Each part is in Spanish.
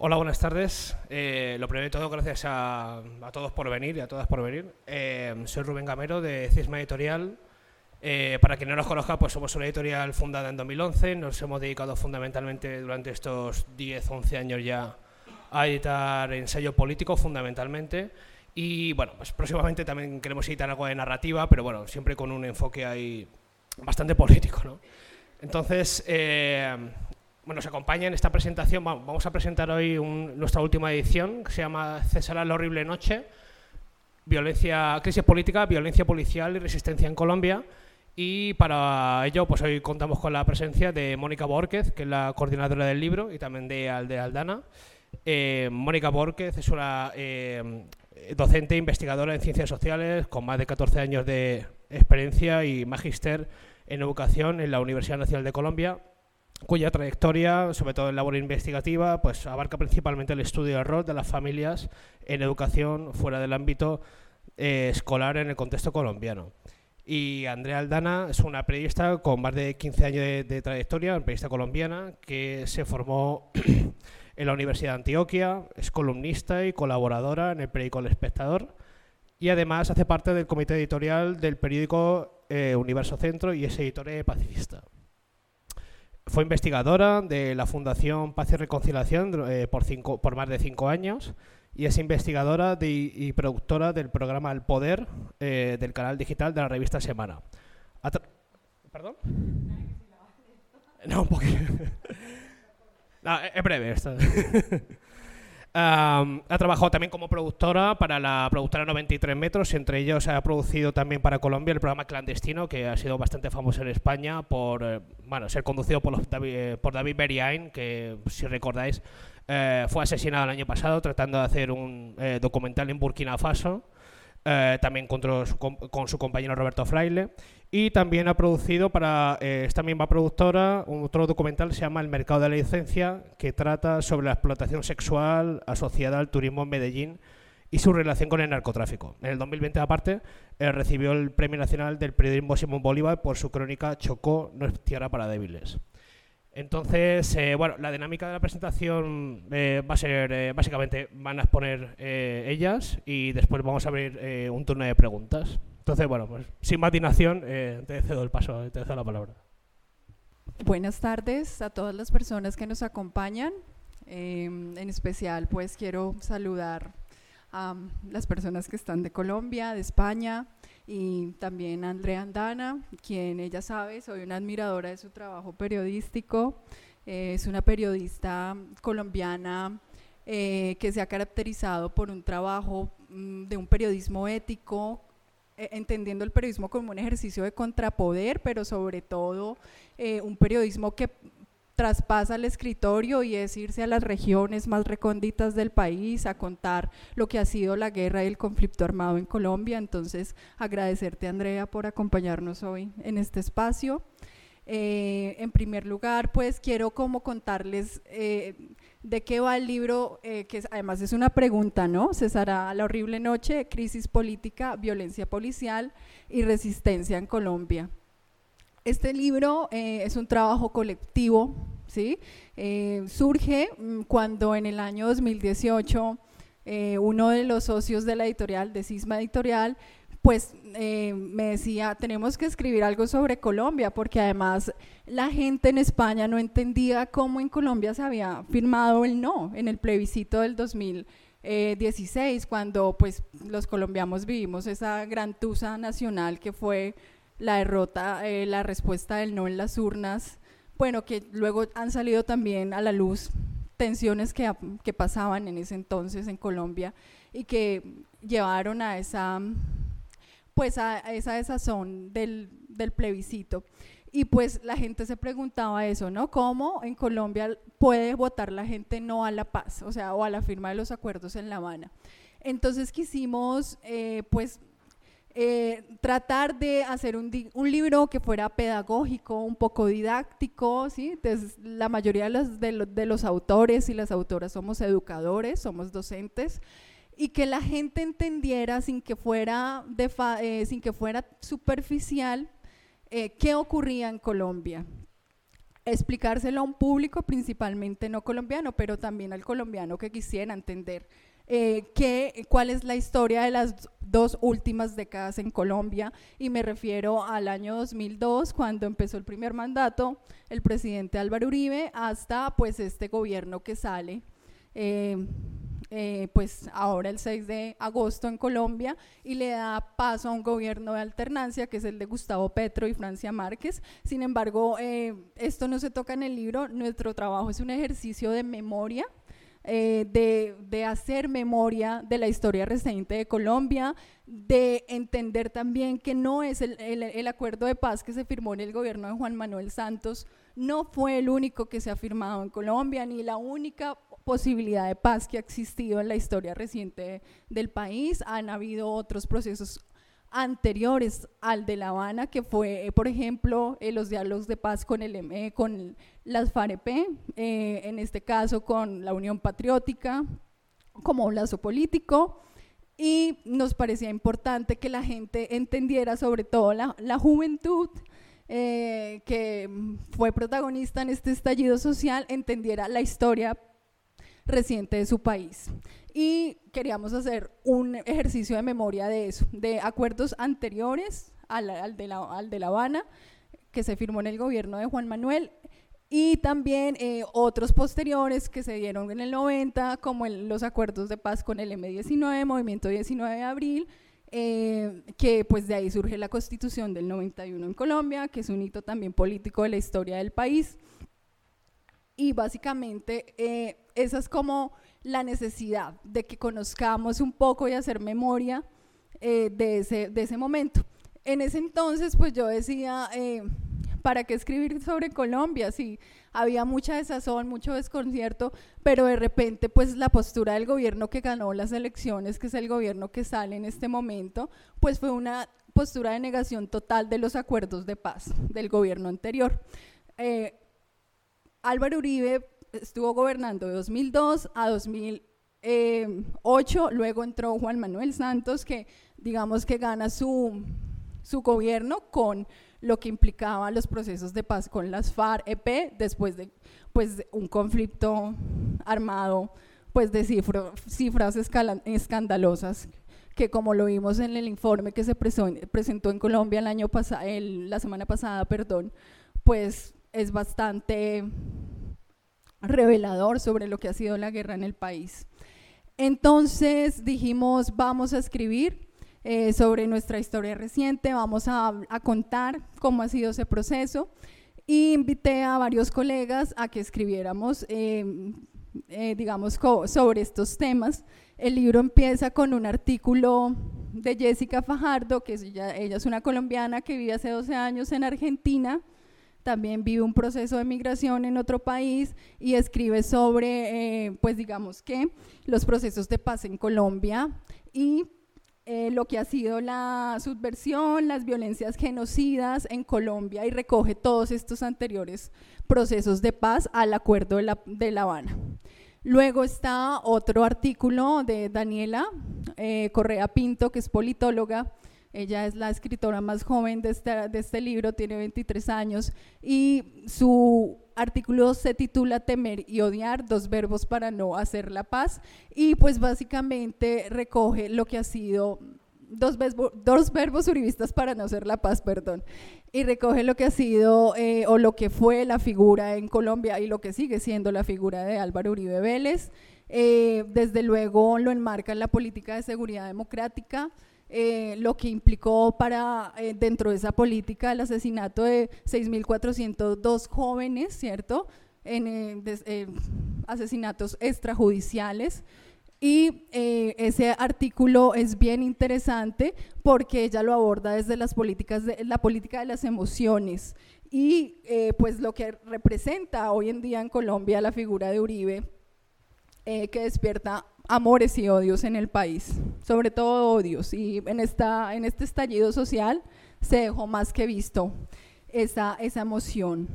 Hola, buenas tardes. Eh, lo primero de todo, gracias a, todos por venir y a todas por venir. Eh, soy Rubén Gamero de Cisma Editorial. Eh, para quien no nos conozca, pues somos una editorial fundada en 2011. Nos hemos dedicado fundamentalmente durante estos 10, 11 años ya a editar ensayo político fundamentalmente. Y bueno, pues próximamente también queremos editar algo de narrativa, pero bueno, siempre con un enfoque ahí bastante político. ¿no? Entonces, bueno, nos acompaña en esta presentación, vamos a presentar hoy nuestra última edición, que se llama Cesar la horrible noche, violencia, crisis política, violencia policial y resistencia en Colombia. Y para ello, pues hoy contamos con la presencia de Mónica Borquez, que es la coordinadora del libro, y también de Aldana. Eh, Mónica Borquez es una eh, docente e investigadora en ciencias sociales con más de 14 años de experiencia y magíster en educación en la Universidad Nacional de Colombia cuya trayectoria, sobre todo en labor investigativa, pues abarca principalmente el estudio del rol de las familias en educación fuera del ámbito eh, escolar en el contexto colombiano. Y Andrea Aldana es una periodista con más de 15 años de, trayectoria, periodista colombiana que se formó en la Universidad de Antioquia, es columnista y colaboradora en el periódico El Espectador y además hace parte del comité editorial del periódico eh, Universo Centro y es editora pacifista. Fue investigadora de la Fundación Paz y Reconciliación eh, por, cinco, por más de cinco años y es investigadora y productora del programa El Poder eh, del canal digital de la revista Semana. ¿Perdón? No, poquito. no, es breve esto. ha trabajado también como productora para la productora 93 metros, entre ellos ha producido también para Colombia el programa Clandestino, que ha sido bastante famoso en España por eh, bueno, ser conducido por, David, eh, por David Beriain, que si recordáis eh, fue asesinado el año pasado tratando de hacer un documental en Burkina Faso. también con, con, su compañero Roberto Fraile y también ha producido para eh, esta misma productora otro documental que se llama El mercado de la licencia, que trata sobre la explotación sexual asociada al turismo en Medellín y su relación con el narcotráfico. En el 2020, aparte, eh, recibió el Premio Nacional del Periodismo Simón Bolívar por su crónica Chocó no es tierra para débiles. Entonces, eh, bueno, la dinámica de la presentación va a ser, básicamente, van a exponer ellas y después vamos a abrir un turno de preguntas. Entonces, bueno, pues sin matinación, eh, te cedo el paso, te cedo la palabra. Buenas tardes a todas las personas que nos acompañan. Em, en especial, pues quiero saludar a las personas que están de Colombia, de España y también a Andrea Andana, quien ella sabe, soy una admiradora de su trabajo periodístico. Eh, es una periodista colombiana eh, que se ha caracterizado por un trabajo mm, de un periodismo ético, eh, entendiendo el periodismo como un ejercicio de contrapoder, pero sobre todo eh, un periodismo que traspasa el escritorio y es irse a las regiones más recónditas del país a contar lo que ha sido la guerra y el conflicto armado en Colombia. Entonces, agradecerte, Andrea, por acompañarnos hoy en este espacio. Eh, en primer lugar, pues quiero como contarles de qué va el libro, eh, que además es una pregunta, ¿no? Cesará la horrible noche, crisis política, violencia policial y resistencia en Colombia. Este libro eh, es un trabajo colectivo, ¿sí? Eh, surge mm, cuando en el año 2018 uno de los socios de la editorial, de Cisma Editorial, pues eh, me decía, tenemos que escribir algo sobre Colombia, porque además la gente en España no entendía cómo en Colombia se había firmado el no en el plebiscito del 2016, cuando pues los colombianos vivimos esa gran tusa nacional que fue la derrota, eh, la respuesta del no en las urnas, bueno, que luego han salido también a la luz tensiones que, que pasaban en ese entonces en Colombia y que llevaron a esa pues a, esa desazón del, plebiscito. Y pues la gente se preguntaba eso, ¿no? ¿Cómo en Colombia puede votar la gente no a la paz, o sea, o a la firma de los acuerdos en La Habana? Entonces quisimos, eh, pues, eh, tratar de hacer un, libro que fuera pedagógico, un poco didáctico, ¿sí? Entonces, la mayoría de los, de los autores y las autoras somos educadores, somos docentes, y que la gente entendiera sin que fuera, eh, sin que fuera superficial eh, qué ocurría en Colombia. explicárselo a un público principalmente no colombiano, pero también al colombiano que quisiera entender eh, cuál es la historia de las dos últimas décadas en Colombia y me refiero al año 2002 cuando empezó el primer mandato el presidente Álvaro Uribe hasta pues este gobierno que sale eh, pues ahora el 6 de agosto en Colombia y le da paso a un gobierno de alternancia que es el de Gustavo Petro y Francia Márquez. Sin embargo, eh, esto no se toca en el libro, nuestro trabajo es un ejercicio de memoria. Eh, de, hacer memoria de la historia reciente de Colombia, de entender también que no es el, el, acuerdo de paz que se firmó en el gobierno de Juan Manuel Santos, no fue el único que se ha firmado en Colombia, ni la única posibilidad de paz que ha existido en la historia reciente del país. Han habido otros procesos anteriores al de La Habana, que fue, eh, por ejemplo, eh, los diálogos de paz con, el, con las FAREP, eh, en este caso con la Unión Patriótica, como un lazo político, y nos parecía importante que la gente entendiera, sobre todo la, la juventud, que fue protagonista en este estallido social, entendiera la historia reciente de su país. Y queríamos hacer un ejercicio de memoria de eso, de acuerdos anteriores al, de, la, al de La Habana, que se firmó en el gobierno de Juan Manuel, y también eh, otros posteriores que se dieron en el 90, como los acuerdos de paz con el M19, Movimiento 19 de Abril, eh, que pues de ahí surge la constitución del 91 en Colombia, que es un hito también político de la historia del país. Y básicamente eh, esa es como la necesidad de que conozcamos un poco y hacer memoria eh, de, ese, de ese momento. En ese entonces, pues yo decía, eh, ¿para qué escribir sobre Colombia? Sí, había mucha desazón, mucho desconcierto, pero de repente, pues la postura del gobierno que ganó las elecciones, que es el gobierno que sale en este momento, pues fue una postura de negación total de los acuerdos de paz del gobierno anterior. Álvaro Uribe estuvo gobernando de 2002 a 2008, luego entró Juan Manuel Santos, que digamos que gana su, su gobierno con lo que implicaba los procesos de paz con las FARC-EP después de pues, un conflicto armado pues, de cifras escandalosas que como lo vimos en el informe que se presentó en Colombia el año pasado, la semana pasada, perdón, pues es bastante revelador sobre lo que ha sido la guerra en el país. Entonces dijimos, vamos a escribir eh, sobre nuestra historia reciente, vamos a, contar cómo ha sido ese proceso. Y invité a varios colegas a que escribiéramos, eh, eh, digamos, sobre estos temas. El libro empieza con un artículo de Jessica Fajardo, que ella, ella es una colombiana que vive hace 12 años en Argentina, también vive un proceso de migración en otro país y escribe sobre, eh, pues digamos que, los procesos de paz en Colombia y eh, lo que ha sido la subversión, las violencias genocidas en Colombia y recoge todos estos anteriores procesos de paz al acuerdo de La, Habana. Luego está otro artículo de Daniela eh, Correa Pinto, que es politóloga, ella es la escritora más joven de este, de este libro, tiene 23 años, y su artículo se titula Temer y odiar, dos verbos para no hacer la paz, y pues básicamente recoge lo que ha sido Dos, dos, verbos uribistas para no hacer la paz, perdón, y recoge lo que ha sido eh, o lo que fue la figura en Colombia y lo que sigue siendo la figura de Álvaro Uribe Vélez. Eh, desde luego lo enmarca en la política de seguridad democrática, eh, lo que implicó para eh, dentro de esa política el asesinato de 6.402 jóvenes, ¿cierto? En eh, asesinatos extrajudiciales. Y ese artículo es bien interesante porque ella lo aborda desde las políticas de, la política de las emociones y pues lo que representa hoy en día en Colombia la figura de Uribe, que despierta amores y odios en el país, sobre todo odios. Y en, esta, en este estallido social se dejó más que visto esa, esa emoción.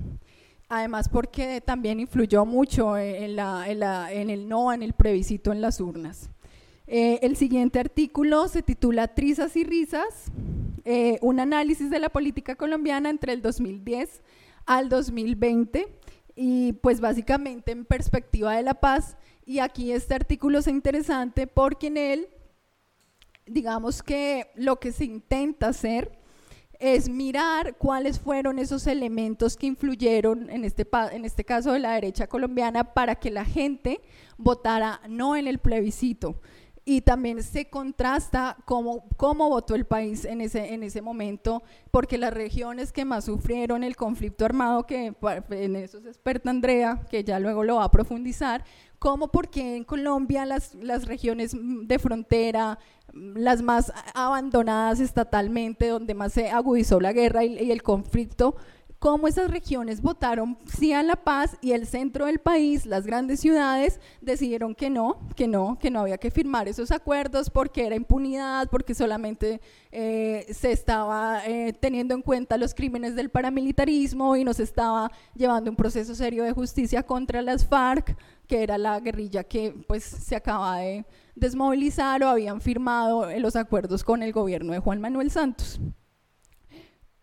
Además porque también influyó mucho en, la, en, el no, en el plebiscito en las urnas. Eh, el siguiente artículo se titula Trizas y Risas, eh, un análisis de la política colombiana entre el 2010 al 2020 y pues básicamente en perspectiva de la paz. Y aquí este artículo es interesante porque en él, digamos que lo que se intenta hacer es mirar cuáles fueron esos elementos que influyeron, en este, en este caso de la derecha colombiana, para que la gente votara no en el plebiscito. Y también se contrasta cómo, cómo votó el país en ese, en ese momento, porque las regiones que más sufrieron el conflicto armado, que en eso es experta Andrea, que ya luego lo va a profundizar, cómo porque en Colombia las, las regiones de frontera, las más abandonadas estatalmente, donde más se agudizó la guerra y, el conflicto, cómo esas regiones votaron sí a la paz y el centro del país, las grandes ciudades, decidieron que no, que no, que no había que firmar esos acuerdos porque era impunidad, porque solamente eh, se estaba eh, teniendo en cuenta los crímenes del paramilitarismo y nos estaba llevando un proceso serio de justicia contra las FARC, que era la guerrilla que pues se acaba de desmovilizar o habían firmado los acuerdos con el gobierno de Juan Manuel Santos.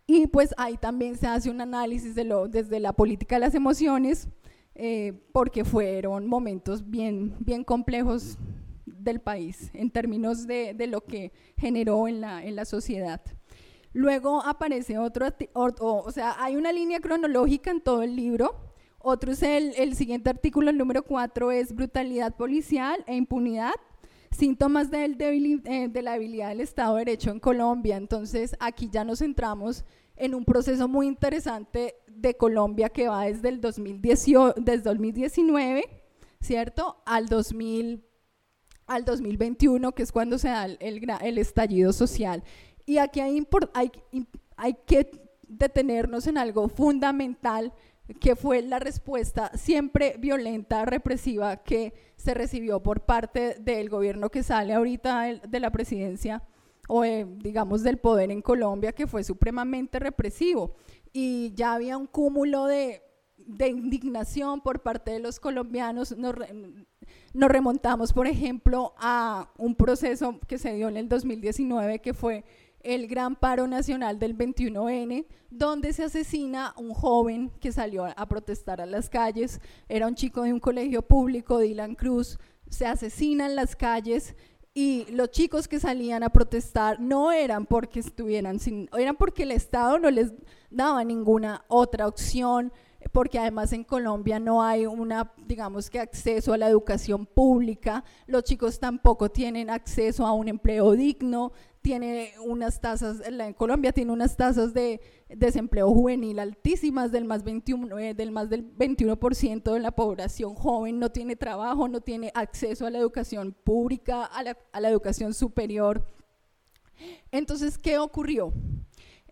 Y pues ahí también se hace un análisis de lo, desde la política de las emociones, eh, porque fueron momentos bien, bien complejos del país en términos de, de lo que generó en la, en la sociedad. Luego aparece otro, o, sea, hay una línea cronológica en todo el libro. Otro es el, el siguiente artículo, el número 4, es brutalidad policial e impunidad síntomas eh, de la debilidad del Estado de Derecho en Colombia. Entonces, aquí ya nos centramos en un proceso muy interesante de Colombia que va desde el 2018, desde 2019, ¿cierto? Al, 2000, al 2021, que es cuando se da el, el, estallido social. Y aquí hay, hay, hay que detenernos en algo fundamental que fue la respuesta siempre violenta, represiva que se recibió por parte del gobierno que sale ahorita de la presidencia o digamos del poder en Colombia, que fue supremamente represivo. Y ya había un cúmulo de, indignación por parte de los colombianos. Nos, nos remontamos, por ejemplo, a un proceso que se dio en el 2019, que fue el gran paro nacional del 21N, donde se asesina un joven que salió a protestar a las calles, era un chico de un colegio público, Dylan Cruz, se asesina en las calles y los chicos que salían a protestar no eran porque estuvieran sin, eran porque el Estado no les daba ninguna otra opción, porque además en Colombia no hay una, digamos que acceso a la educación pública, los chicos tampoco tienen acceso a un empleo digno, tiene unas tasas, en Colombia tiene unas tasas de desempleo juvenil altísimas, del más, 21, eh, del más del 21% de la población joven no tiene trabajo, no tiene acceso a la educación pública, a la, a la educación superior. Entonces, ¿qué ocurrió?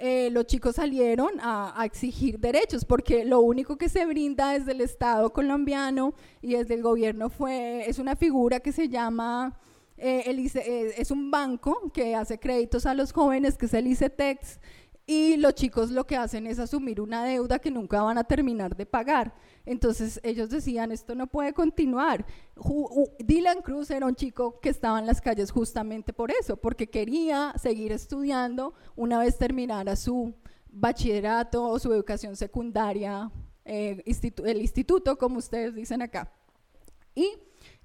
Eh, los chicos salieron a, exigir derechos, porque lo único que se brinda desde el Estado colombiano y desde el gobierno fue, es una figura que se llama eh, eh, es un banco que hace créditos a los jóvenes, que es el ICETEX, y los chicos lo que hacen es asumir una deuda que nunca van a terminar de pagar. Entonces ellos decían, esto no puede continuar. Dylan Cruz era un chico que estaba en las calles justamente por eso, porque quería seguir estudiando una vez terminara su bachillerato o su educación secundaria, eh, el instituto, como ustedes dicen acá. Y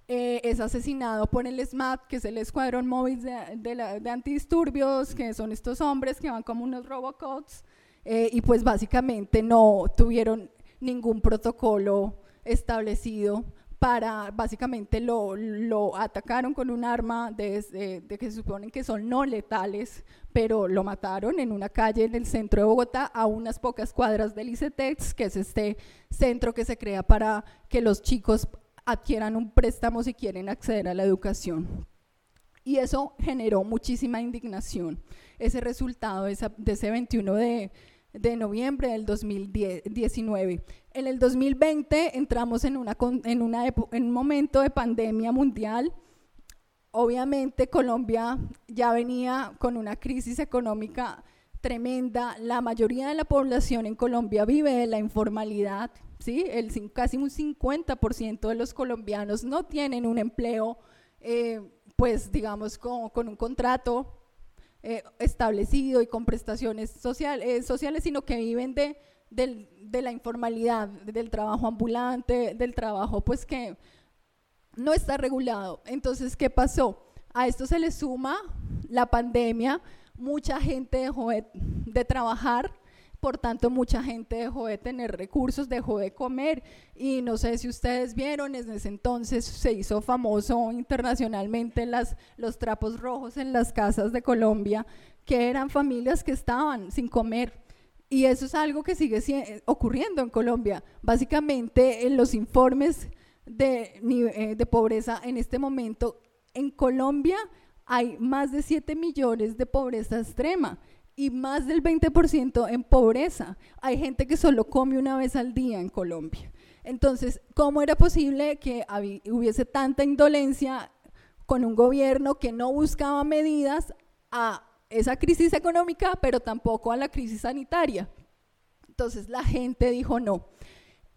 eh, es asesinado por el SMAT, que es el Escuadrón Móvil de, Antidisturbios, que son estos hombres que van como unos robocots, eh, y pues básicamente no tuvieron ningún protocolo establecido para, básicamente lo, lo atacaron con un arma de, de, que se suponen que son no letales, pero lo mataron en una calle en el centro de Bogotá a unas pocas cuadras del ICETEX, que es este centro que se crea para que los chicos adquieran un préstamo si quieren acceder a la educación. Y eso generó muchísima indignación, ese resultado de, ese 21 de, noviembre del 2019. En el 2020 entramos en, una, en, una en un momento de pandemia mundial. Obviamente Colombia ya venía con una crisis económica tremenda. La mayoría de la población en Colombia vive de la informalidad, ¿sí? El, casi un 50% de los colombianos no tienen un empleo, eh, pues digamos, con, con un contrato eh, establecido y con prestaciones eh, sociales, sino que viven de, de la informalidad, del trabajo ambulante, del trabajo pues que no está regulado. Entonces, ¿qué pasó? A esto se le suma la pandemia, mucha gente dejó de, trabajar, por tanto mucha gente dejó de tener recursos, dejó de comer y no sé si ustedes vieron, en ese entonces se hizo famoso internacionalmente las, los trapos rojos en las casas de Colombia, que eran familias que estaban sin comer. Y eso es algo que sigue ocurriendo en Colombia. Básicamente en los informes de, eh, de pobreza en este momento en Colombia hay más de 7 millones de pobreza extrema y más del 20% en pobreza. Hay gente que solo come una vez al día en Colombia. Entonces, ¿cómo era posible que hubiese tanta indolencia con un gobierno que no buscaba medidas a esa crisis económica, pero tampoco a la crisis sanitaria? Entonces, la gente dijo no.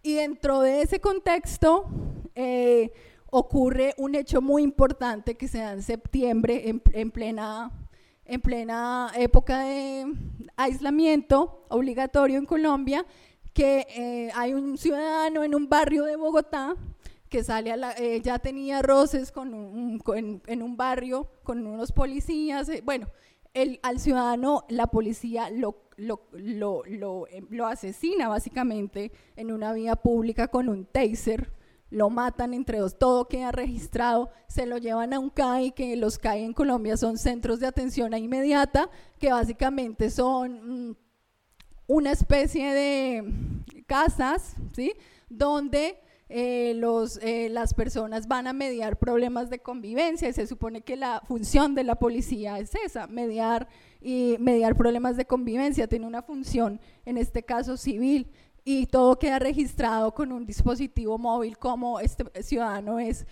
Y dentro de ese contexto, eh, ocurre un hecho muy importante que se da en septiembre, en, plena, en plena época de aislamiento obligatorio en Colombia, que eh, hay un ciudadano en un barrio de Bogotá que sale a la, eh, ya tenía roces con en, un barrio con unos policías, eh, bueno, el, al ciudadano la policía lo, lo, lo, lo, asesina básicamente en una vía pública con un taser, lo matan entre dos, todo queda registrado, se lo llevan a un CAI, que los CAI en Colombia son centros de atención inmediata, que básicamente son mm, una especie de casas, ¿sí? Donde eh, los, eh, las personas van a mediar problemas de convivencia y se supone que la función de la policía es esa, mediar y mediar problemas de convivencia, tiene una función, en este caso civil y todo queda registrado con un dispositivo móvil como este ciudadano es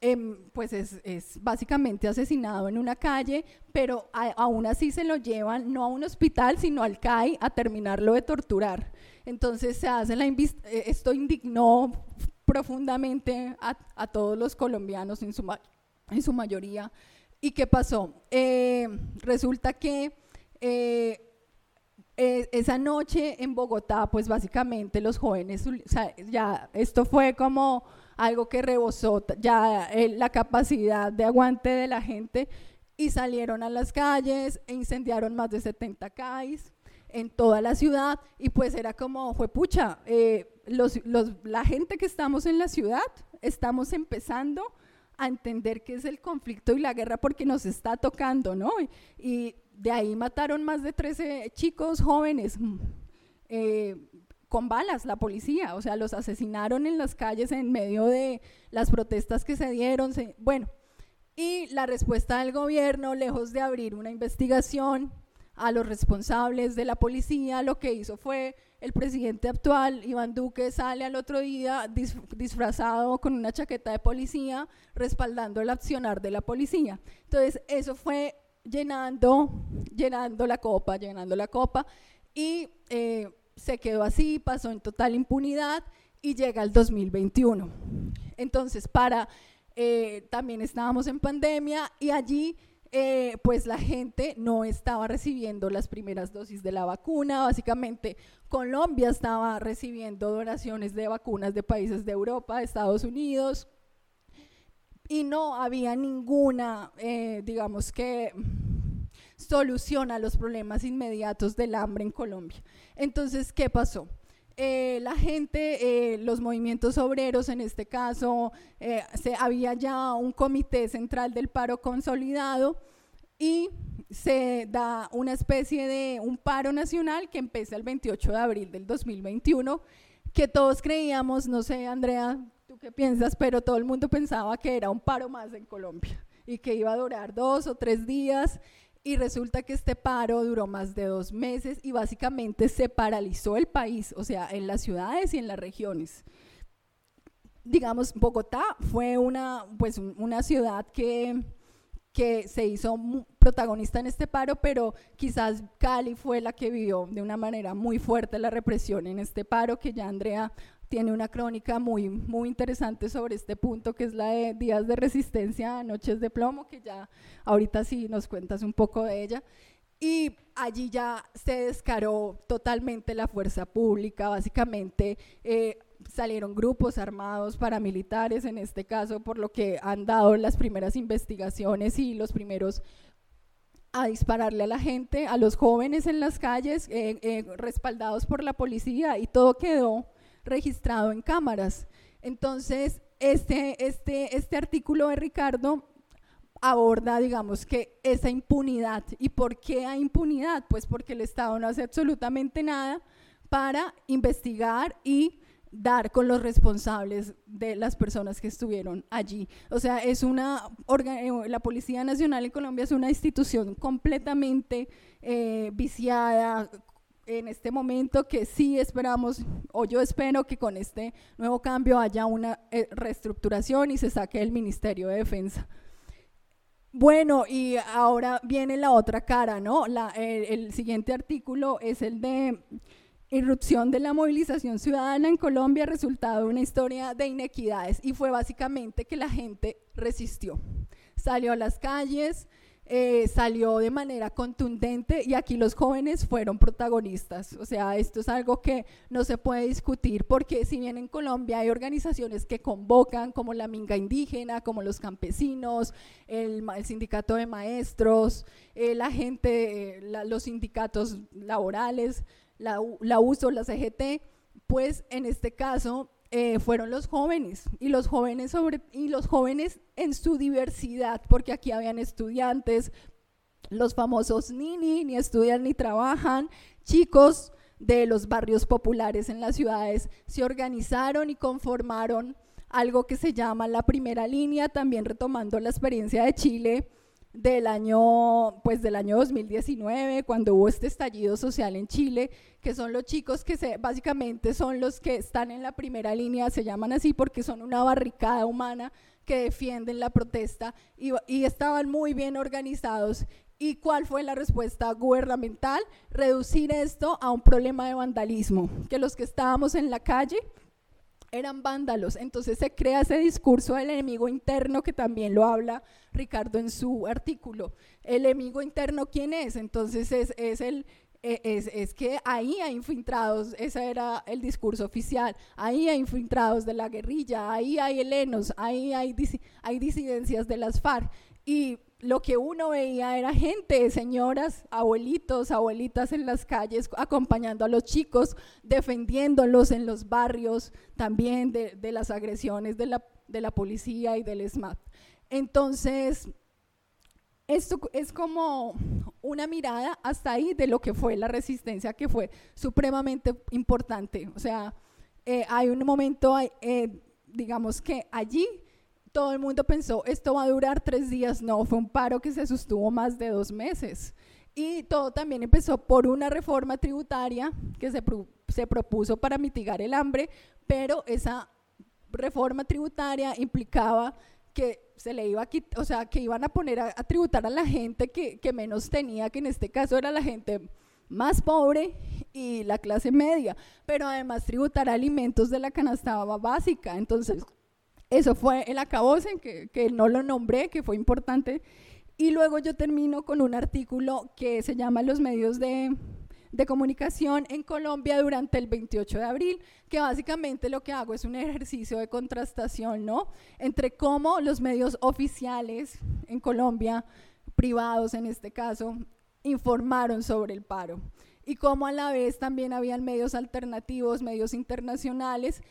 em, pues es, básicamente asesinado en una calle, pero aún así se lo llevan no a un hospital, sino al CAI a terminarlo de torturar. Entonces se hace eh, esto indignó profundamente a, todos los colombianos en su, en su mayoría. ¿Y qué pasó? Eh, resulta que eh, eh, esa noche en Bogotá, pues básicamente los jóvenes, ya esto fue como algo que rebosó ya eh, la capacidad de aguante de la gente y salieron a las calles e incendiaron más de 70 CAIs en toda la ciudad y pues era como, fue pucha, eh, los, la gente que estamos en la ciudad estamos empezando a entender qué es el conflicto y la guerra porque nos está tocando, ¿no? De ahí mataron más de 13 chicos jóvenes mm, eh, con balas, la policía, o sea, los asesinaron en las calles en medio de las protestas que se dieron. bueno, y la respuesta del gobierno, lejos de abrir una investigación a los responsables de la policía, lo que hizo fue el presidente actual, Iván Duque, sale al otro día disfrazado con una chaqueta de policía, respaldando el accionar de la policía. Entonces, eso fue llenando, llenando la copa, llenando la copa, y eh, se quedó así, pasó en total impunidad y llega el 2021. Entonces, para, eh, también estábamos en pandemia y allí eh, pues la gente no estaba recibiendo las primeras dosis de la vacuna. Básicamente, Colombia estaba recibiendo donaciones de vacunas de países de Europa, Estados Unidos, y no había ninguna, eh, digamos que, solución a los problemas inmediatos del hambre en Colombia. Entonces, ¿qué pasó? Eh, la gente, eh, los movimientos obreros en este caso, se, había ya un comité central del paro consolidado y se da una especie de un paro nacional que empieza el 28 de abril del 2021, que todos creíamos, no sé, Andrea, qué piensas, pero todo el mundo pensaba que era un paro más en Colombia y que iba a durar dos o tres días y resulta que este paro duró más de dos meses y básicamente se paralizó el país, o sea, en las ciudades y en las regiones. Digamos, Bogotá fue una, pues, una ciudad que, que se hizo protagonista en este paro, pero quizás Cali fue la que vivió de una manera muy fuerte la represión en este paro, que ya Andrea tiene una crónica muy, muy interesante sobre este punto, que es la de Días de Resistencia, Noches de Plomo, que ya ahorita sí nos cuentas un poco de ella. y allí ya se descaró totalmente la fuerza pública, básicamente eh, salieron grupos armados paramilitares en este caso, por lo que han dado las primeras investigaciones y los primeros a dispararle a la gente, a los jóvenes en las calles, eh, eh, respaldados por la policía y todo quedó registrado en cámaras. Entonces, este, este, este artículo de Ricardo aborda, digamos, que esa impunidad. ¿Y por qué hay impunidad? Pues porque el Estado no hace absolutamente nada para investigar y dar con los responsables de las personas que estuvieron allí. O sea, es una, eh, la Policía Nacional en Colombia es una institución completamente eh, viciada, en este momento que sí esperamos, o yo espero que con este nuevo cambio haya una eh, reestructuración y se saque el Ministerio de Defensa. Bueno, y ahora viene la otra cara, ¿no? el, siguiente artículo es el de irrupción de la movilización ciudadana en Colombia, resultado de una historia de inequidades, y fue básicamente que la gente resistió. Salió a las calles, eh, salió de manera contundente y aquí los jóvenes fueron protagonistas. O sea, esto es algo que no se puede discutir porque si bien en Colombia hay organizaciones que convocan como la Minga Indígena, como los campesinos, el, sindicato de maestros, eh, la gente, eh, los sindicatos laborales, la, la USO, la CGT, pues en este caso eh, fueron los jóvenes. Y los jóvenes sobre y los jóvenes en su diversidad porque aquí habían estudiantes los famosos nini ni estudian ni trabajan. Chicos de los barrios populares en las ciudades se organizaron y conformaron algo que se llama la primera línea también retomando la experiencia de Chile del año, pues del año 2019, cuando hubo este estallido social en Chile, que son los chicos que básicamente son los que están en la primera línea, se llaman así porque son una barricada humana que defienden la protesta y estaban muy bien organizados. ¿Y cuál fue la respuesta gubernamental? Reducir esto a un problema de vandalismo, que los que estábamos en la calle eran vándalos. Entonces se crea ese discurso del enemigo interno que también lo habla Ricardo en su artículo. El enemigo interno, ¿quién es? Entonces es, es el... E, es, es, que ahí hay infiltrados, ese era el discurso oficial, ahí hay infiltrados de la guerrilla, ahí hay helenos, ahí hay, hay disidencias de las FARC. Y lo que uno veía era gente, señoras, abuelitos, abuelitas en las calles acompañando a los chicos, defendiéndolos en los barrios también de, las agresiones de la, de la, policía y del SMAT. Entonces, esto es como una mirada hasta ahí de lo que fue la resistencia, que fue supremamente importante. O sea, eh, hay un momento, eh, digamos que allí todo el mundo pensó, esto va a durar tres días. No, fue un paro que se sostuvo más de dos meses. Y todo también empezó por una reforma tributaria que se, se propuso para mitigar el hambre, pero esa reforma tributaria implicaba que se le iba a o sea, que iban a poner a, tributar a la gente que, que, menos tenía, que en este caso era la gente más pobre y la clase media, pero además tributar alimentos de la canasta básica. Entonces, eso fue el acabose, que, que no lo nombré, que fue importante. Y luego yo termino con un artículo que se llama Los medios de, de comunicación en Colombia durante el 28 de abril, que básicamente lo que hago es un ejercicio de contrastación, ¿no? Entre cómo los medios oficiales en Colombia, privados en este caso, informaron sobre el paro y cómo a la vez también habían medios alternativos, medios internacionales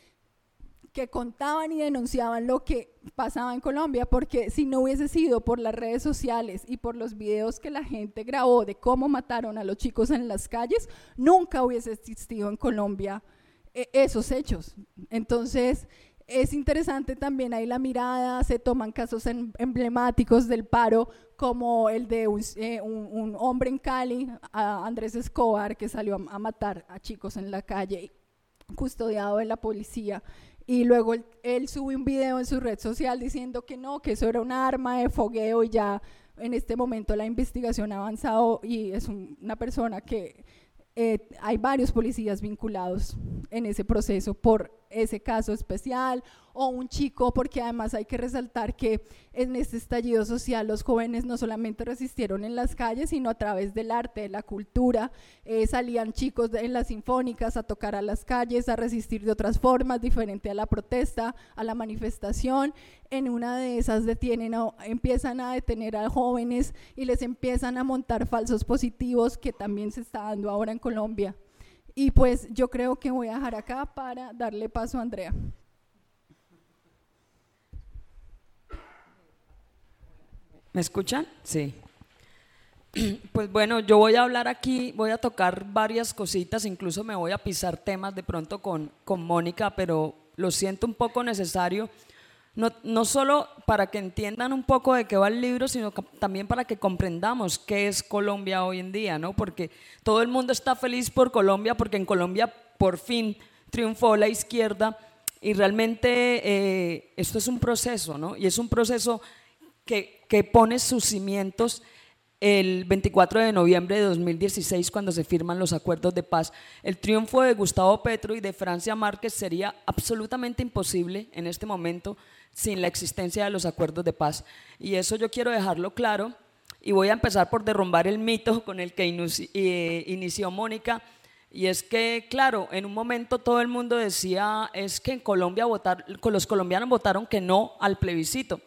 que contaban y denunciaban lo que pasaba en Colombia, porque si no hubiese sido por las redes sociales y por los videos que la gente grabó de cómo mataron a los chicos en las calles, nunca hubiese existido en Colombia eh, esos hechos. Entonces, es interesante también ahí la mirada, se toman casos emblemáticos del paro, como el de un, eh, hombre en Cali, Andrés Escobar, que salió a, a matar a chicos en la calle, custodiado de la policía y luego él, sube un video en su red social diciendo que no, que eso era un arma de fogueo y ya en este momento la investigación ha avanzado y es una persona que eh, hay varios policías vinculados en ese proceso por ese caso especial, o un chico, porque además hay que resaltar que en este estallido social los jóvenes no solamente resistieron en las calles, sino a través del arte, de la cultura, eh, salían chicos en las sinfónicas a tocar a las calles, a resistir de otras formas, diferente a la protesta, a la manifestación. En una de esas detienen, empiezan a detener a jóvenes y les empiezan a montar falsos positivos que también se está dando ahora en Colombia. Y pues yo creo que voy a dejar acá para darle paso a Andrea. ¿Me escuchan? Sí. Pues bueno, yo voy a hablar aquí, voy a tocar varias cositas, incluso me voy a pisar temas de pronto con, con Mónica, pero lo siento un poco necesario, no, no solo para que entiendan un poco de qué va el libro, sino también para que comprendamos qué es Colombia hoy en día, ¿no? Porque todo el mundo está feliz por Colombia, porque en Colombia por fin triunfó la izquierda y realmente eh, esto es un proceso, ¿no? Y es un proceso que, que pone sus cimientos el 24 de noviembre de 2016 cuando se firman los acuerdos de paz. El triunfo de Gustavo Petro y de Francia Márquez sería absolutamente imposible en este momento sin la existencia de los acuerdos de paz. Y eso yo quiero dejarlo claro y voy a empezar por derrumbar el mito con el que eh, inició Mónica. Y es que, claro, en un momento todo el mundo decía, es que en Colombia votar, los colombianos votaron que no al plebiscito.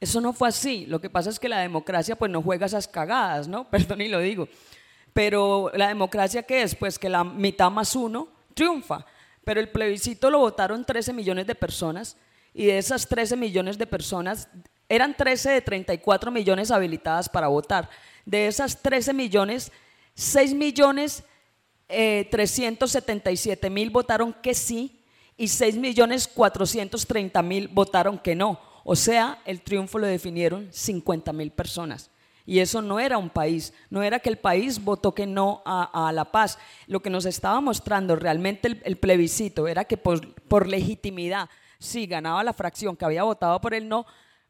Eso no fue así. Lo que pasa es que la democracia pues no juega esas cagadas, ¿no? Perdón y lo digo. Pero la democracia qué es? Pues que la mitad más uno triunfa. Pero el plebiscito lo votaron 13 millones de personas y de esas 13 millones de personas eran 13 de 34 millones habilitadas para votar. De esas 13 millones, 6 millones 377 eh, mil votaron que sí y 6 millones 430 mil votaron que no. O sea, el triunfo lo definieron 50 mil personas. Y eso no era un país, no era que el país votó que no a, la paz. Lo que nos estaba mostrando realmente el, plebiscito era que por, legitimidad, sí, ganaba la fracción que había votado por el no,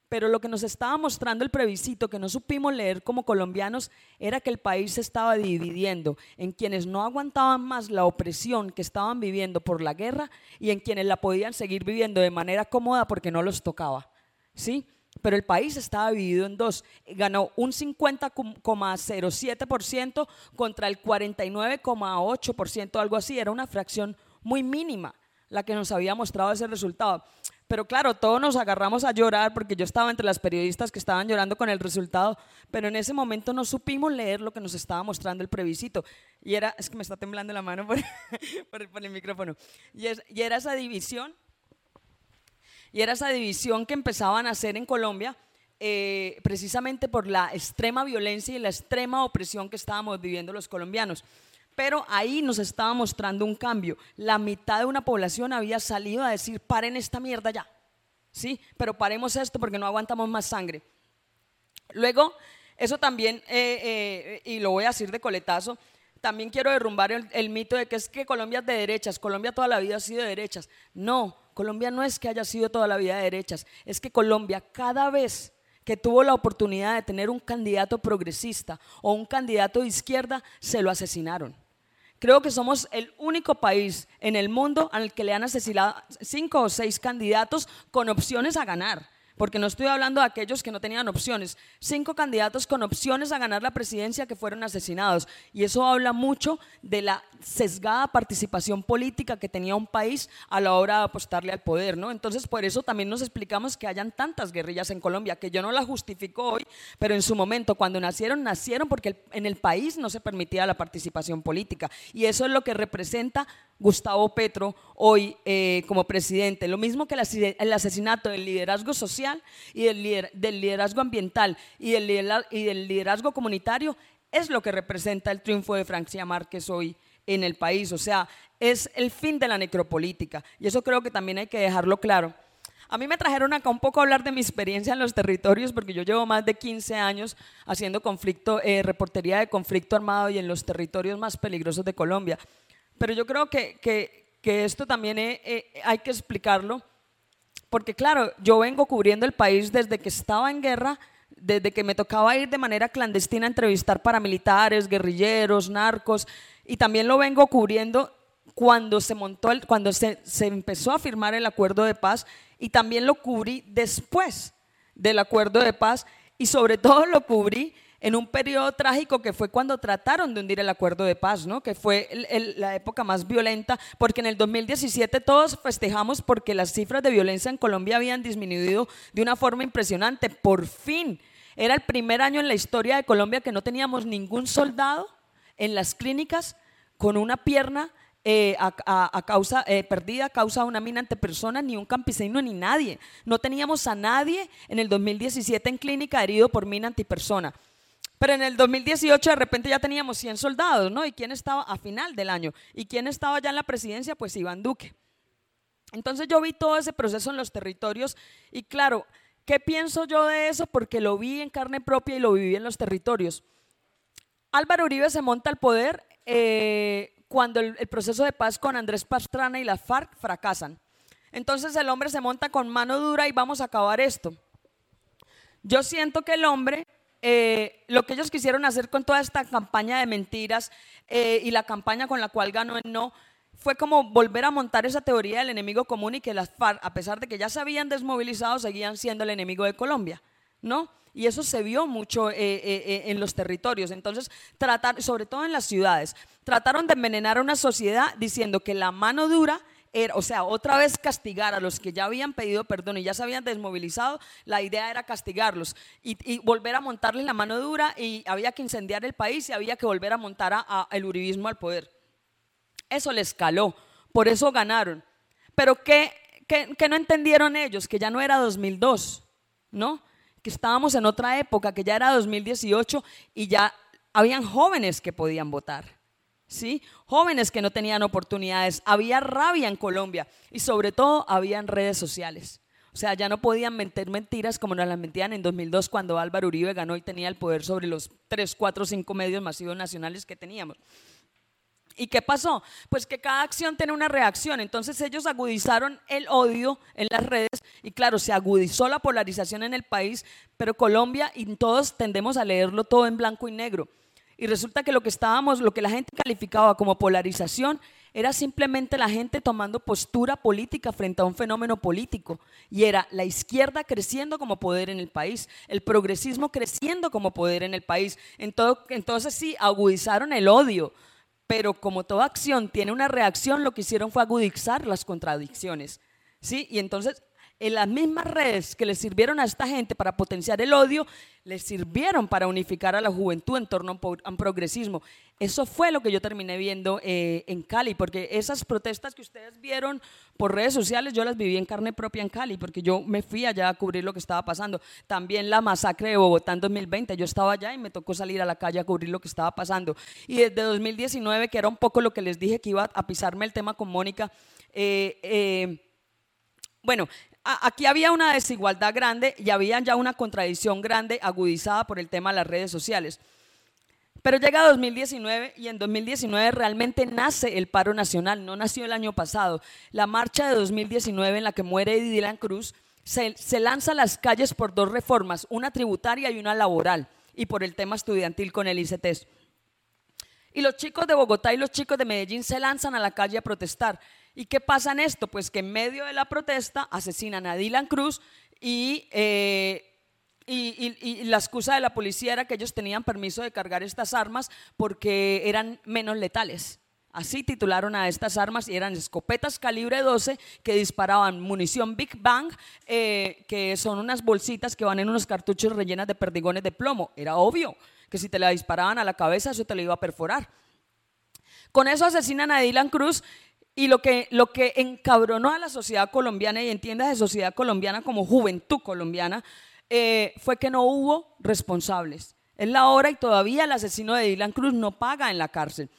pero lo que nos estaba mostrando el plebiscito, que no supimos leer como colombianos, era que el país se estaba dividiendo en quienes no aguantaban más la opresión que estaban viviendo por la guerra y en quienes la podían seguir viviendo de manera cómoda porque no los tocaba. ¿sí? Pero el país estaba dividido en dos. Ganó un 50,07% contra el 49,8%, algo así. Era una fracción muy mínima la que nos había mostrado ese resultado. Pero claro, todos nos agarramos a llorar porque yo estaba entre las periodistas que estaban llorando con el resultado, pero en ese momento no supimos leer lo que nos estaba mostrando el previsito. Y era, es que me está temblando la mano por, el micrófono. y era esa división y era esa división que empezaban a hacer en Colombia eh, precisamente por la extrema violencia y la extrema opresión que estábamos viviendo los colombianos. Pero ahí nos estaba mostrando un cambio. La mitad de una población había salido a decir, paren esta mierda ya. ¿Sí? Pero paremos esto porque no aguantamos más sangre. Luego, eso también, eh, eh, y lo voy a decir de coletazo, también quiero derrumbar el, el, mito de que es que Colombia es de derechas, Colombia toda la vida ha sido de derechas. No, Colombia no es que haya sido toda la vida de derechas, es que Colombia cada vez que tuvo la oportunidad de tener un candidato progresista o un candidato de izquierda, se lo asesinaron. Creo que somos el único país en el mundo al que le han asesinado cinco o seis candidatos con opciones a ganar porque no estoy hablando de aquellos que no tenían opciones. Cinco candidatos con opciones a ganar la presidencia que fueron asesinados. Y eso habla mucho de la sesgada participación política que tenía un país a la hora de apostarle al poder. ¿no? Entonces, por eso también nos explicamos que hayan tantas guerrillas en Colombia, que yo no las justifico hoy, pero en su momento, cuando nacieron, nacieron porque en el país no se permitía la participación política. Y eso es lo que representa Gustavo Petro hoy eh, como presidente. Lo mismo que el asesinato del liderazgo social y del, liderazgo ambiental y del, liderazgo comunitario es lo que representa el triunfo de Francia Márquez hoy en el país. O sea, es el fin de la necropolítica. Y eso creo que también hay que dejarlo claro. A mí me trajeron acá un poco a hablar de mi experiencia en los territorios, porque yo llevo más de 15 años haciendo conflicto, eh, reportería de conflicto armado y en los territorios más peligrosos de Colombia. Pero yo creo que, que, esto también eh, eh, hay que explicarlo, porque claro, yo vengo cubriendo el país desde que estaba en guerra, desde que me tocaba ir de manera clandestina a entrevistar paramilitares, guerrilleros, narcos, y también lo vengo cubriendo cuando se montó, el- cuando se, se empezó a firmar el acuerdo de paz y también lo cubrí después del acuerdo de paz y sobre todo lo cubrí en un periodo trágico que fue cuando trataron de hundir el acuerdo de paz, ¿no? que fue el- el- la época más violenta, porque en el 2017 todos festejamos porque las cifras de violencia en Colombia habían disminuido de una forma impresionante. Por fin, era el primer año en la historia de Colombia que no teníamos ningún soldado en las clínicas con una pierna eh, a, a- a causa, eh, perdida a causa de una mina ante persona, ni un campesino, ni nadie. No teníamos a nadie en el 2017 en clínica herido por mina antipersona. Pero en el 2018 de repente ya teníamos 100 soldados, ¿no? ¿Y quién estaba a final del año? ¿Y quién estaba ya en la presidencia? Pues Iván Duque. Entonces yo vi todo ese proceso en los territorios y claro, ¿qué pienso yo de eso? Porque lo vi en carne propia y lo viví en los territorios. Álvaro Uribe se monta al poder eh, cuando el, el proceso de paz con Andrés Pastrana y la FARC fracasan. Entonces el hombre se monta con mano dura y vamos a acabar esto. Yo siento que el hombre, eh, lo que ellos quisieron hacer con toda esta campaña de mentiras eh, y la campaña con la cual ganó el no, fue como volver a montar esa teoría del enemigo común y que las FARC, a pesar de que ya se habían desmovilizado, seguían siendo el enemigo de Colombia, ¿no? Y eso se vio mucho eh, en los territorios. Entonces, tratar, sobre todo en las ciudades, trataron de envenenar a una sociedad diciendo que la mano dura o sea, otra vez castigar a los que ya habían pedido perdón y ya se habían desmovilizado, la idea era castigarlos y, volver a montarles la mano dura y había que incendiar el país y había que volver a montar a- el uribismo al poder. Eso les caló, por eso ganaron. Pero ¿qué, qué, qué no entendieron ellos? Que ya no era 2002, ¿no? Que estábamos en otra época, que ya era 2018 y ya habían jóvenes que podían votar. ¿Sí? Jóvenes que no tenían oportunidades, había rabia en Colombia y sobre todo habían redes sociales. O sea, ya no podían mentir mentiras como nos las mentían en 2002 cuando Álvaro Uribe ganó y tenía el poder sobre los 3, 4, 5 medios masivos nacionales que teníamos. ¿Y qué pasó? Pues que cada acción tiene una reacción. Entonces ellos agudizaron el odio en las redes y claro, se agudizó la polarización en el país, pero Colombia y todos tendemos a leerlo todo en blanco y negro. Y resulta que lo que estábamos, lo que la gente calificaba como polarización era simplemente la gente tomando postura política frente a un fenómeno político. Y era la izquierda creciendo como poder en el país, el progresismo creciendo como poder en el país. Entonces, entonces sí, agudizaron el odio, pero como toda acción tiene una reacción, lo que hicieron fue agudizar las contradicciones. ¿sí? Y entonces, en las mismas redes que le sirvieron a esta gente para potenciar el odio, les sirvieron para unificar a la juventud en torno a un, progresismo. Eso fue lo que yo terminé viendo eh, en Cali, porque esas protestas que ustedes vieron por redes sociales, yo las viví en carne propia en Cali, porque yo me fui allá a cubrir lo que estaba pasando. También la masacre de Bogotá en 2020, yo estaba allá y me tocó salir a la calle a cubrir lo que estaba pasando. Y desde 2019, que era un poco lo que les dije que iba a pisarme el tema con Mónica, eh, eh, bueno, aquí había una desigualdad grande y había ya una contradicción grande agudizada por el tema de las redes sociales. Pero llega 2019 y en 2019 realmente nace el paro nacional, no nació el año pasado. La marcha de 2019 en la que muere Dylan Cruz se, se lanza a las calles por dos reformas, una tributaria y una laboral, y por el tema estudiantil con el ICTES. Y los chicos de Bogotá y los chicos de Medellín se lanzan a la calle a protestar. ¿Y qué pasa en esto? Pues que en medio de la protesta asesinan a Dylan Cruz y, eh, y, y- la excusa de la policía era que ellos tenían permiso de cargar estas armas porque eran menos letales. Así titularon a estas armas y eran escopetas calibre 12 que disparaban munición Big Bang, eh, que son unas bolsitas que van en unos cartuchos rellenas de perdigones de plomo. Era obvio que si te la disparaban a la cabeza eso te la iba a perforar. Con eso asesinan a Dylan Cruz y lo que, lo que encabronó a la sociedad colombiana y entiendas de sociedad colombiana como juventud colombiana eh, fue que no hubo responsables. Es la hora y todavía el asesino de Dylan Cruz no paga en la cárcel.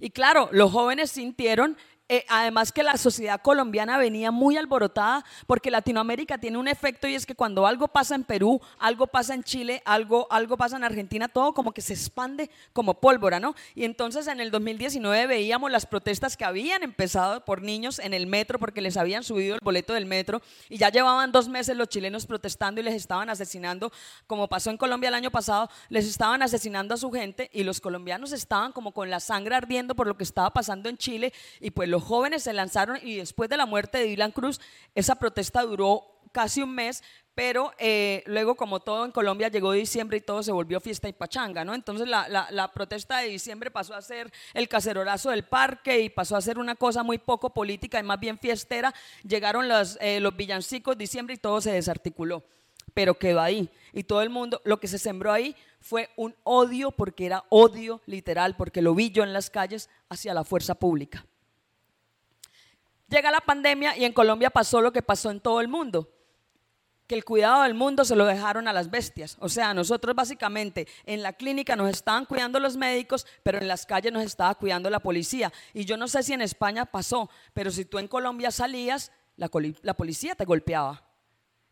Y claro, los jóvenes sintieron eh, además que la sociedad colombiana venía muy alborotada porque Latinoamérica tiene un efecto y es que cuando algo pasa en Perú, algo pasa en Chile, algo, algo pasa en Argentina, todo como que se expande como pólvora, ¿no? Y entonces en el 2019 veíamos las protestas que habían empezado por niños en el metro porque les habían subido el boleto del metro y ya llevaban dos meses los chilenos protestando y les estaban asesinando, como pasó en Colombia el año pasado, les estaban asesinando a su gente y los colombianos estaban como con la sangre ardiendo por lo que estaba pasando en Chile y pues los jóvenes se lanzaron y después de la muerte de Dylan Cruz, esa protesta duró casi un mes, pero eh, luego como todo en Colombia llegó diciembre y todo se volvió fiesta y pachanga, ¿no? Entonces la, protesta de diciembre pasó a ser el cacerolazo del parque y pasó a ser una cosa muy poco política y más bien fiestera. Llegaron los, eh, los villancicos diciembre y todo se desarticuló, pero quedó ahí. Y todo el mundo, lo que se sembró ahí fue un odio, porque era odio literal, porque lo vi yo en las calles hacia la fuerza pública. Llega la pandemia y en Colombia pasó lo que pasó en todo el mundo, que el cuidado del mundo se lo dejaron a las bestias. O sea, nosotros básicamente en la clínica nos estaban cuidando los médicos, pero en las calles nos estaba cuidando la policía. Y yo no sé si en España pasó, pero si tú en Colombia salías, la, la policía te golpeaba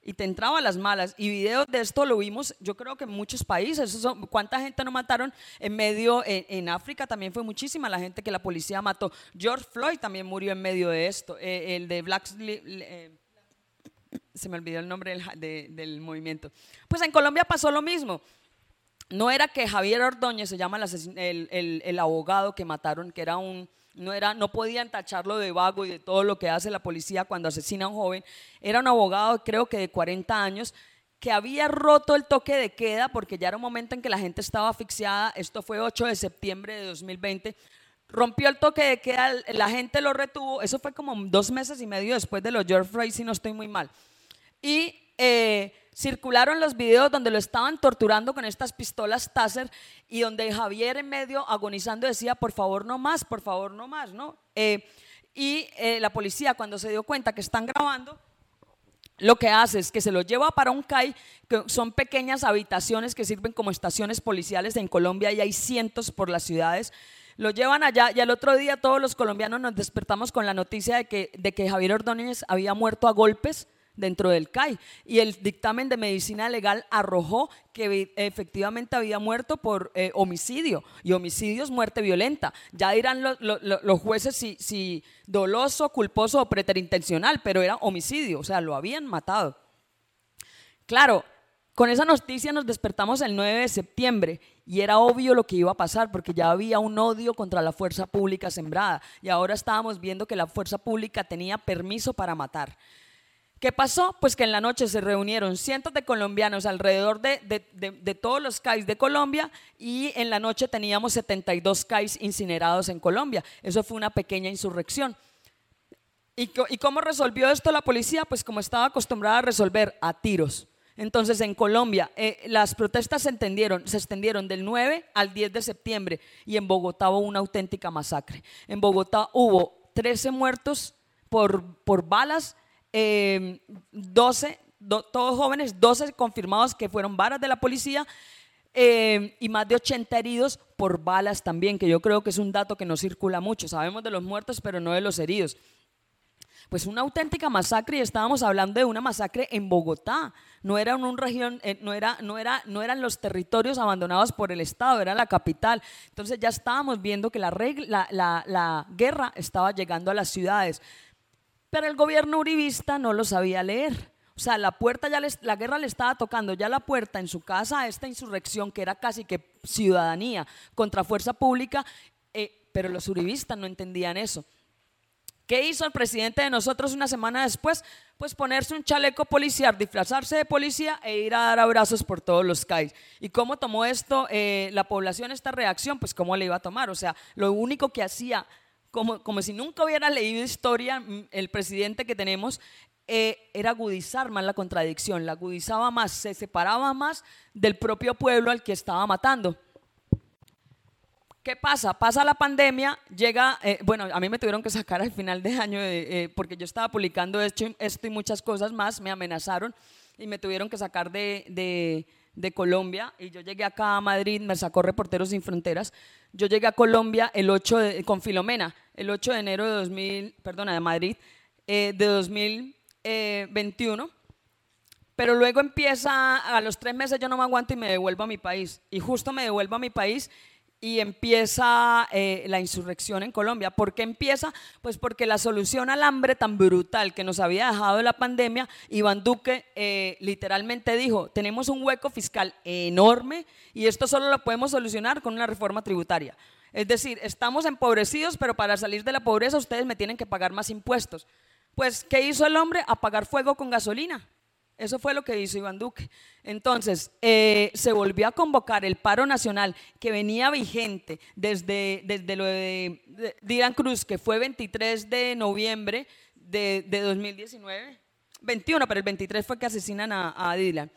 y te entraba a las malas. Y videos de esto lo vimos, yo creo que en muchos países. ¿Cuánta gente no mataron en medio? En, África también fue muchísima la gente que la policía mató. George Floyd también murió en medio de esto. Eh, el de Black. Eh, se me olvidó el nombre del, movimiento. Pues en Colombia pasó lo mismo. No era que Javier Ordóñez, se llama el abogado que mataron, que era un no, era, no podían tacharlo de vago y de todo lo que hace la policía cuando asesina a un joven. Era un abogado, creo que de 40 años, que había roto el toque de queda porque ya era un momento en que la gente estaba asfixiada. Esto fue 8 de septiembre de 2020. Rompió el toque de queda, la gente lo retuvo. Eso fue como dos meses y medio después de los George Floyd, si no estoy muy mal. Y eh, circularon los videos donde lo estaban torturando con estas pistolas Taser y donde Javier en medio agonizando decía, por favor no más, por favor no más, ¿no? Eh, y eh, la policía cuando se dio cuenta que están grabando, lo que hace es que se lo lleva para un CAI, que son pequeñas habitaciones que sirven como estaciones policiales en Colombia y hay cientos por las ciudades. Lo llevan allá y al otro día todos los colombianos nos despertamos con la noticia de que, de que Javier Ordóñez había muerto a golpes dentro del CAI. Y el dictamen de medicina legal arrojó que efectivamente había muerto por eh, homicidio. Y homicidio es muerte violenta. Ya dirán los jueces si, si doloso, culposo o preterintencional, pero era homicidio, o sea, lo habían matado. Claro, con esa noticia nos despertamos el 9 de septiembre y era obvio lo que iba a pasar porque ya había un odio contra la fuerza pública sembrada y ahora estábamos viendo que la fuerza pública tenía permiso para matar. ¿Qué pasó? Pues que en la noche se reunieron cientos de colombianos alrededor de, todos los CAIs de Colombia y en la noche teníamos 72 CAIs incinerados en Colombia. Eso fue una pequeña insurrección. ¿Y, cómo resolvió esto la policía? Pues como estaba acostumbrada a resolver, a tiros. Entonces en Colombia eh, las protestas se, entendieron, se extendieron del 9 al 10 de septiembre y en Bogotá hubo una auténtica masacre. En Bogotá hubo 13 muertos por, por balas 12, em, todos jóvenes, 12 confirmados que fueron balas de la policía em, y más de 80 heridos por balas también, que yo creo que es un dato que no circula mucho. Sabemos de los muertos, pero no de los heridos. Pues una auténtica masacre y estábamos hablando de una masacre en Bogotá. No era una región, eh, no, era, no, era, no eran los territorios abandonados por el Estado, era la capital. Entonces ya estábamos viendo que la guerra estaba llegando a las ciudades. Pero el gobierno uribista no lo sabía leer. O sea, la puerta ya la guerra le estaba tocando ya la puerta en su casa a esta insurrección que era casi que ciudadanía contra fuerza pública, eh, pero los uribistas no entendían eso. ¿Qué hizo el presidente de nosotros una semana después? Pues ponerse un chaleco policial, disfrazarse de policía e ir a dar abrazos por todos los CAIs. ¿Y cómo tomó esto eh, la población esta reacción? Pues cómo le iba a tomar. O sea, lo único que hacía como, si nunca hubiera leído historia, mm, el presidente que tenemos eh, era agudizar más la contradicción, la agudizaba más, se separaba más del propio pueblo al que estaba matando. ¿Qué pasa? Pasa la pandemia, llega, eh, bueno, a mí me tuvieron que sacar al final de año eh, porque yo estaba publicando esto, esto, y muchas cosas más, me amenazaron. y me tuvieron que sacar de, de Colombia y yo llegué acá a Madrid, me sacó Reporteros Sin Fronteras. Yo llegué a Colombia el 8 de- con Filomena, el 8 de enero de 2000, perdona, de Madrid, eh, de 2021. Pero luego empieza, a los tres meses yo no me aguanto y me devuelvo a mi país. Y justo me devuelvo a mi país y empieza eh, la insurrección en Colombia. ¿Por qué empieza? Pues porque la solución al hambre tan brutal que nos había dejado la pandemia, Iván Duque eh, literalmente dijo, tenemos un hueco fiscal enorme y esto solo lo podemos solucionar con una reforma tributaria. Es decir, estamos empobrecidos, pero para salir de la pobreza ustedes me tienen que pagar más impuestos. Pues, ¿qué hizo el hombre? Apagar fuego con gasolina. Eso fue lo que hizo Iván Duque. Entonces, eh, se volvió a convocar el paro nacional que venía vigente desde, desde lo de, Dylan Cruz, que fue 23 de noviembre de, de 2019. 21, pero el 23 fue que asesinan a, a Dylan.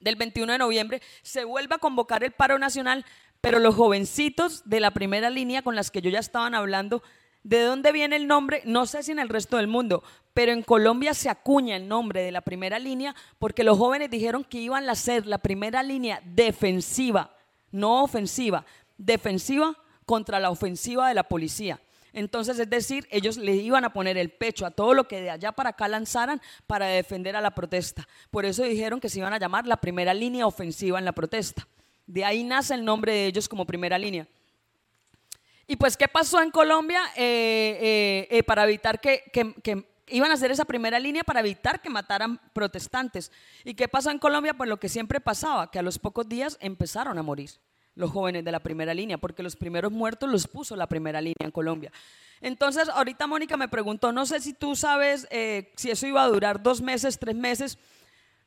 Del 21 de noviembre se vuelve a convocar el paro nacional, pero los jovencitos de la primera línea con las que yo ya estaban hablando, ¿de dónde viene el nombre? No sé si en el resto del mundo, pero en Colombia se acuña el nombre de la primera línea porque los jóvenes dijeron que iban a ser la primera línea defensiva, no ofensiva, defensiva contra la ofensiva de la policía. Entonces, es decir, ellos le iban a poner el pecho a todo lo que de allá para acá lanzaran para defender a la protesta. Por eso dijeron que se iban a llamar la primera línea ofensiva en la protesta. De ahí nace el nombre de ellos como primera línea. Y pues, ¿qué pasó en Colombia eh, eh, eh, para evitar que, iban a hacer esa primera línea para evitar que mataran protestantes? ¿Y qué pasó en Colombia? Pues lo que siempre pasaba, que a los pocos días empezaron a morir los jóvenes de la primera línea, porque los primeros muertos los puso la primera línea en Colombia. Entonces, ahorita Mónica me preguntó, no sé si tú sabes si eso iba a durar dos meses, tres meses.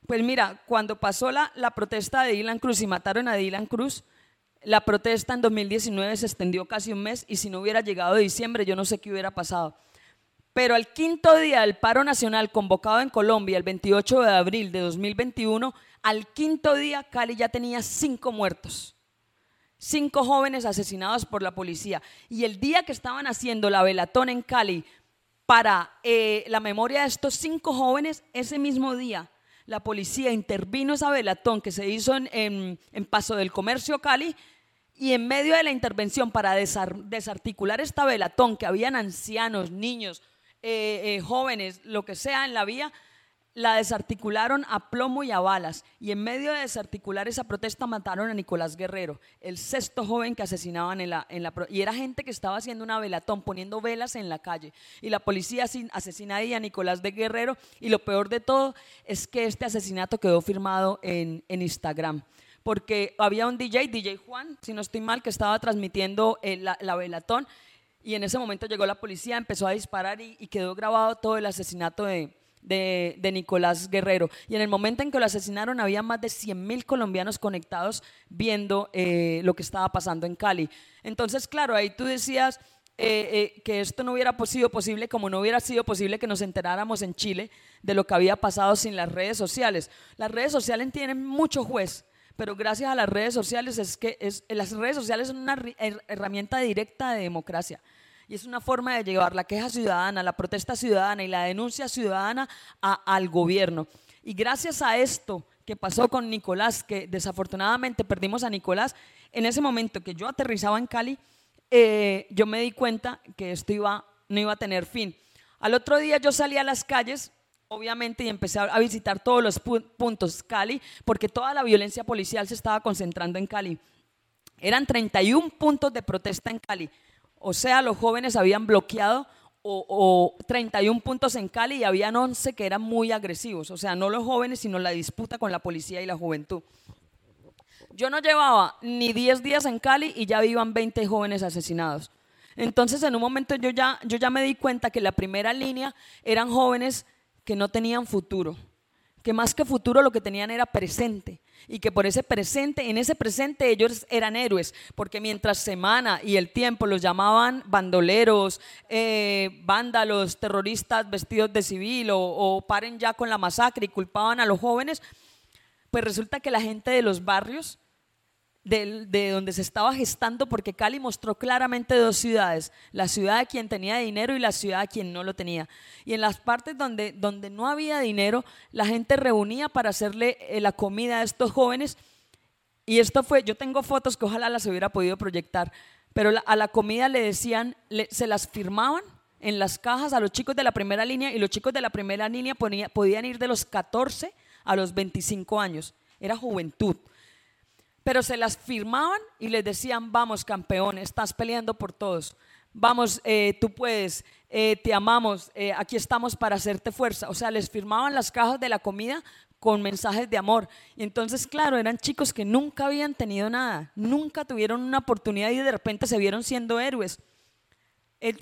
Pues mira, cuando pasó la, la protesta de Dylan Cruz y mataron a Dylan Cruz, la protesta en 2019 se extendió casi un mes y si no hubiera llegado diciembre, yo no sé qué hubiera pasado. Pero al quinto día del paro nacional convocado en Colombia, el 28 de abril de 2021, al quinto día Cali ya tenía cinco muertos. Cinco jóvenes asesinados por la policía. Y el día que estaban haciendo la velatón en Cali para eh, la memoria de estos cinco jóvenes, ese mismo día la policía intervino esa velatón que se hizo en, en- Paso del Comercio Cali y en medio de la intervención para desar- desarticular esta velatón, que habían ancianos, niños, eh, eh, jóvenes, lo que sea en la vía, la desarticularon a plomo y a balas. Y en medio de desarticular esa protesta mataron a Nicolás Guerrero, el sexto joven que asesinaban en la, en la... Y era gente que estaba haciendo una velatón, poniendo velas en la calle. Y la policía asesina a Nicolás de Guerrero. Y lo peor de todo es que este asesinato quedó firmado en, en Instagram. Porque había un DJ, DJ Juan, si no estoy mal, que estaba transmitiendo eh, la, la velatón. Y en ese momento llegó la policía, empezó a disparar y, y quedó grabado todo el asesinato de, de, Nicolás Guerrero. Y en el momento en que lo asesinaron había más de 100 mil colombianos conectados viendo eh, lo que estaba pasando en Cali. Entonces, claro, ahí tú decías eh, eh, que esto no hubiera sido posible como no hubiera sido posible que nos enteráramos en Chile de lo que había pasado sin las redes sociales. Las redes sociales tienen mucho juez pero gracias a las redes sociales es que las redes sociales son una herramienta directa de democracia y es una forma de llevar la queja ciudadana, la protesta ciudadana y la denuncia ciudadana al gobierno. Y gracias a esto que pasó con Nicolás, que desafortunadamente perdimos a Nicolás, en ese momento que yo aterrizaba en Cali, eh, yo me di cuenta que esto iba, no iba a tener fin. Al otro día yo salí a las calles obviamente, y empecé a a visitar todos los pu- puntos Cali, porque toda la violencia policial se estaba concentrando en Cali. Eran 31 puntos de protesta en Cali. O sea, los jóvenes habían bloqueado o, o 31 puntos en Cali y habían 11 que eran muy agresivos. O sea, no los jóvenes, sino la disputa con la policía y la juventud. Yo no llevaba ni 10 días en Cali y ya iban 20 jóvenes asesinados. Entonces, en un momento yo ya me di cuenta que la primera línea eran jóvenes que no tenían futuro, que más que futuro lo que tenían era presente y que por ese presente, en ese presente ellos eran héroes, porque mientras Semana y el tiempo los llamaban bandoleros, eh, vándalos, terroristas vestidos de civil o, o paren ya con la masacre y culpaban a los jóvenes, pues resulta que la gente de los barrios de, de, donde se estaba gestando, porque Cali mostró claramente dos ciudades, la ciudad de quien tenía dinero y la ciudad de quien no lo tenía. Y en las partes donde, donde no había dinero, la gente reunía para hacerle eh, la comida a estos jóvenes. Y esto fue, yo tengo fotos que ojalá las hubiera podido proyectar, pero a la comida le decían, se las firmaban en las cajas a los chicos de la primera línea y los chicos de la primera línea podían ir de los 14 a los 25 años. Era juventud pero se las firmaban y les decían, vamos campeón, estás peleando por todos, vamos, eh, tú puedes, eh, te amamos, eh, aquí estamos para hacerte fuerza. O sea, les firmaban las cajas de la comida con mensajes de amor. Y entonces, claro, eran chicos que nunca habían tenido nada, nunca tuvieron una oportunidad y de repente se vieron siendo héroes.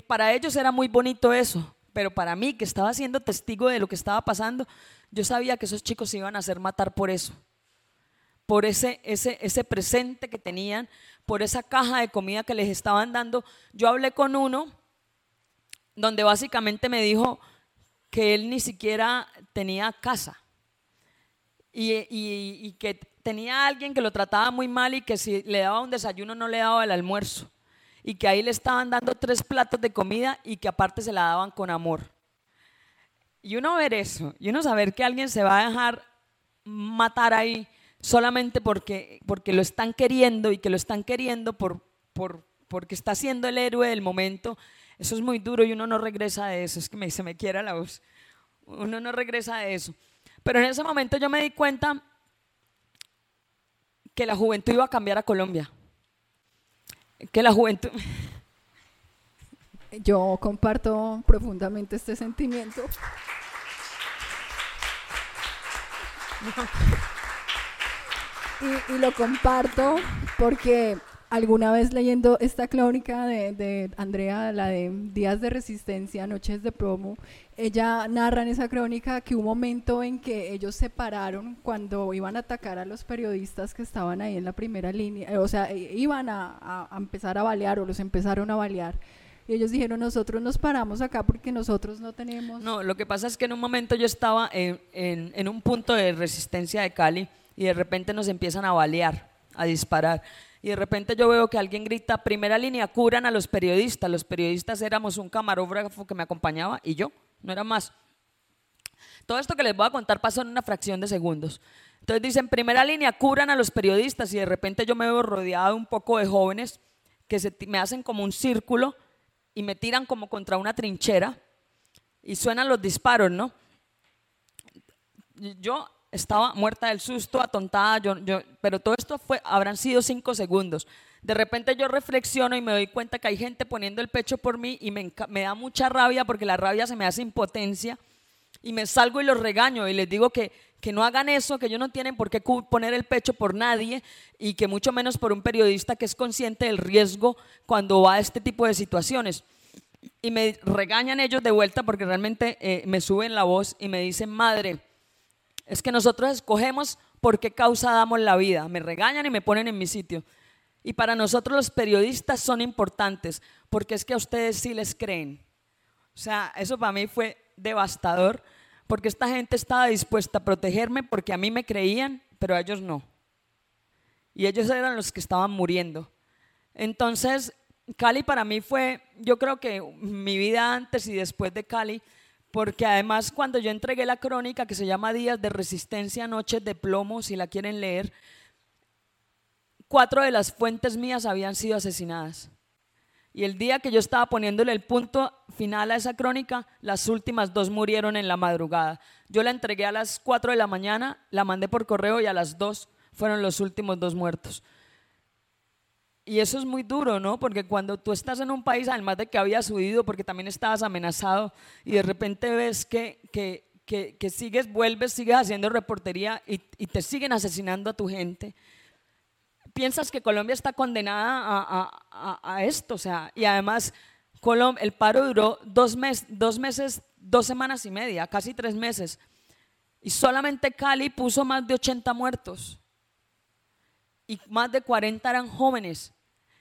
para ellos era muy bonito eso, pero para mí, que estaba siendo testigo de lo que estaba pasando, yo sabía que esos chicos se iban a hacer matar por eso por ese, ese, ese presente que tenían, por esa caja de comida que les estaban dando. Yo hablé con uno donde básicamente me dijo que él ni siquiera tenía casa y, y, que tenía alguien que lo trataba muy mal y que si le daba un desayuno no le daba el almuerzo y que ahí le estaban dando tres platos de comida y que aparte se la daban con amor. Y uno ver eso, y uno saber que alguien se va a dejar matar ahí solamente porque, porque lo están queriendo y que lo están queriendo por, por, porque está siendo el héroe del momento, eso es muy duro y uno no regresa de eso, es que me, se me quiera la voz, uno no regresa de eso. Pero en ese momento yo me di cuenta que la juventud iba a cambiar a Colombia, que la juventud... Yo comparto profundamente este sentimiento. Y, lo comparto porque alguna vez leyendo esta crónica de, Andrea, la de Días de Resistencia, Noches de Promo, ella narra en esa crónica que un momento en que ellos se pararon cuando iban a atacar a los periodistas que estaban ahí en la primera línea, o sea, iban a, empezar a balear o los empezaron a balear. Y ellos dijeron, nosotros nos paramos acá porque nosotros no tenemos... No, lo que pasa es que en un momento yo estaba en, en un punto de resistencia de Cali y de repente nos empiezan a balear, a disparar. Y de repente yo veo que alguien grita, primera línea, curan a los periodistas. Los periodistas éramos un camarógrafo que me acompañaba y yo, no era más. Todo esto que les voy a contar pasó en una fracción de segundos. Entonces dicen, primera línea, curan a los periodistas y de repente yo me veo rodeado de un poco de jóvenes que se, me hacen como un círculo y me tiran como contra una trinchera y suenan los disparos, ¿no? Yo estaba muerta del susto, atontada, yo, yo, pero todo esto fue, habrán sido cinco segundos. De repente yo reflexiono y me doy cuenta que hay gente poniendo el pecho por mí y me, me da mucha rabia porque la rabia se me hace impotencia y me salgo y los regaño y les digo que, que no hagan eso, que ellos no tienen por qué poner el pecho por nadie y que mucho menos por un periodista que es consciente del riesgo cuando va a este tipo de situaciones. Y me regañan ellos de vuelta porque realmente eh, me suben la voz y me dicen, madre, es que nosotros escogemos por qué causa damos la vida. Me regañan y me ponen en mi sitio. Y para nosotros los periodistas son importantes porque es que a ustedes sí les creen. O sea, eso para mí fue devastador porque esta gente estaba dispuesta a protegerme porque a mí me creían, pero a ellos no. Y ellos eran los que estaban muriendo. Entonces, Cali para mí fue, yo creo que mi vida antes y después de Cali porque además cuando yo entregué la crónica que se llama Días de Resistencia, Noches de Plomo, si la quieren leer, cuatro de las fuentes mías habían sido asesinadas. Y el día que yo estaba poniéndole el punto final a esa crónica, las últimas dos murieron en la madrugada. Yo la entregué a las cuatro de la mañana, la mandé por correo y a las dos fueron los últimos dos muertos. Y eso es muy duro, ¿no? Porque cuando tú estás en un país, además de que habías huido porque también estabas amenazado y de repente ves que, que, que, sigues, vuelves, sigues haciendo reportería y, te siguen asesinando a tu gente, piensas que Colombia está condenada a, a, a esto, o sea, y además el paro duró dos, mes, dos meses, dos semanas y media, casi tres meses, y solamente Cali puso más de 80 muertos y más de 40 eran jóvenes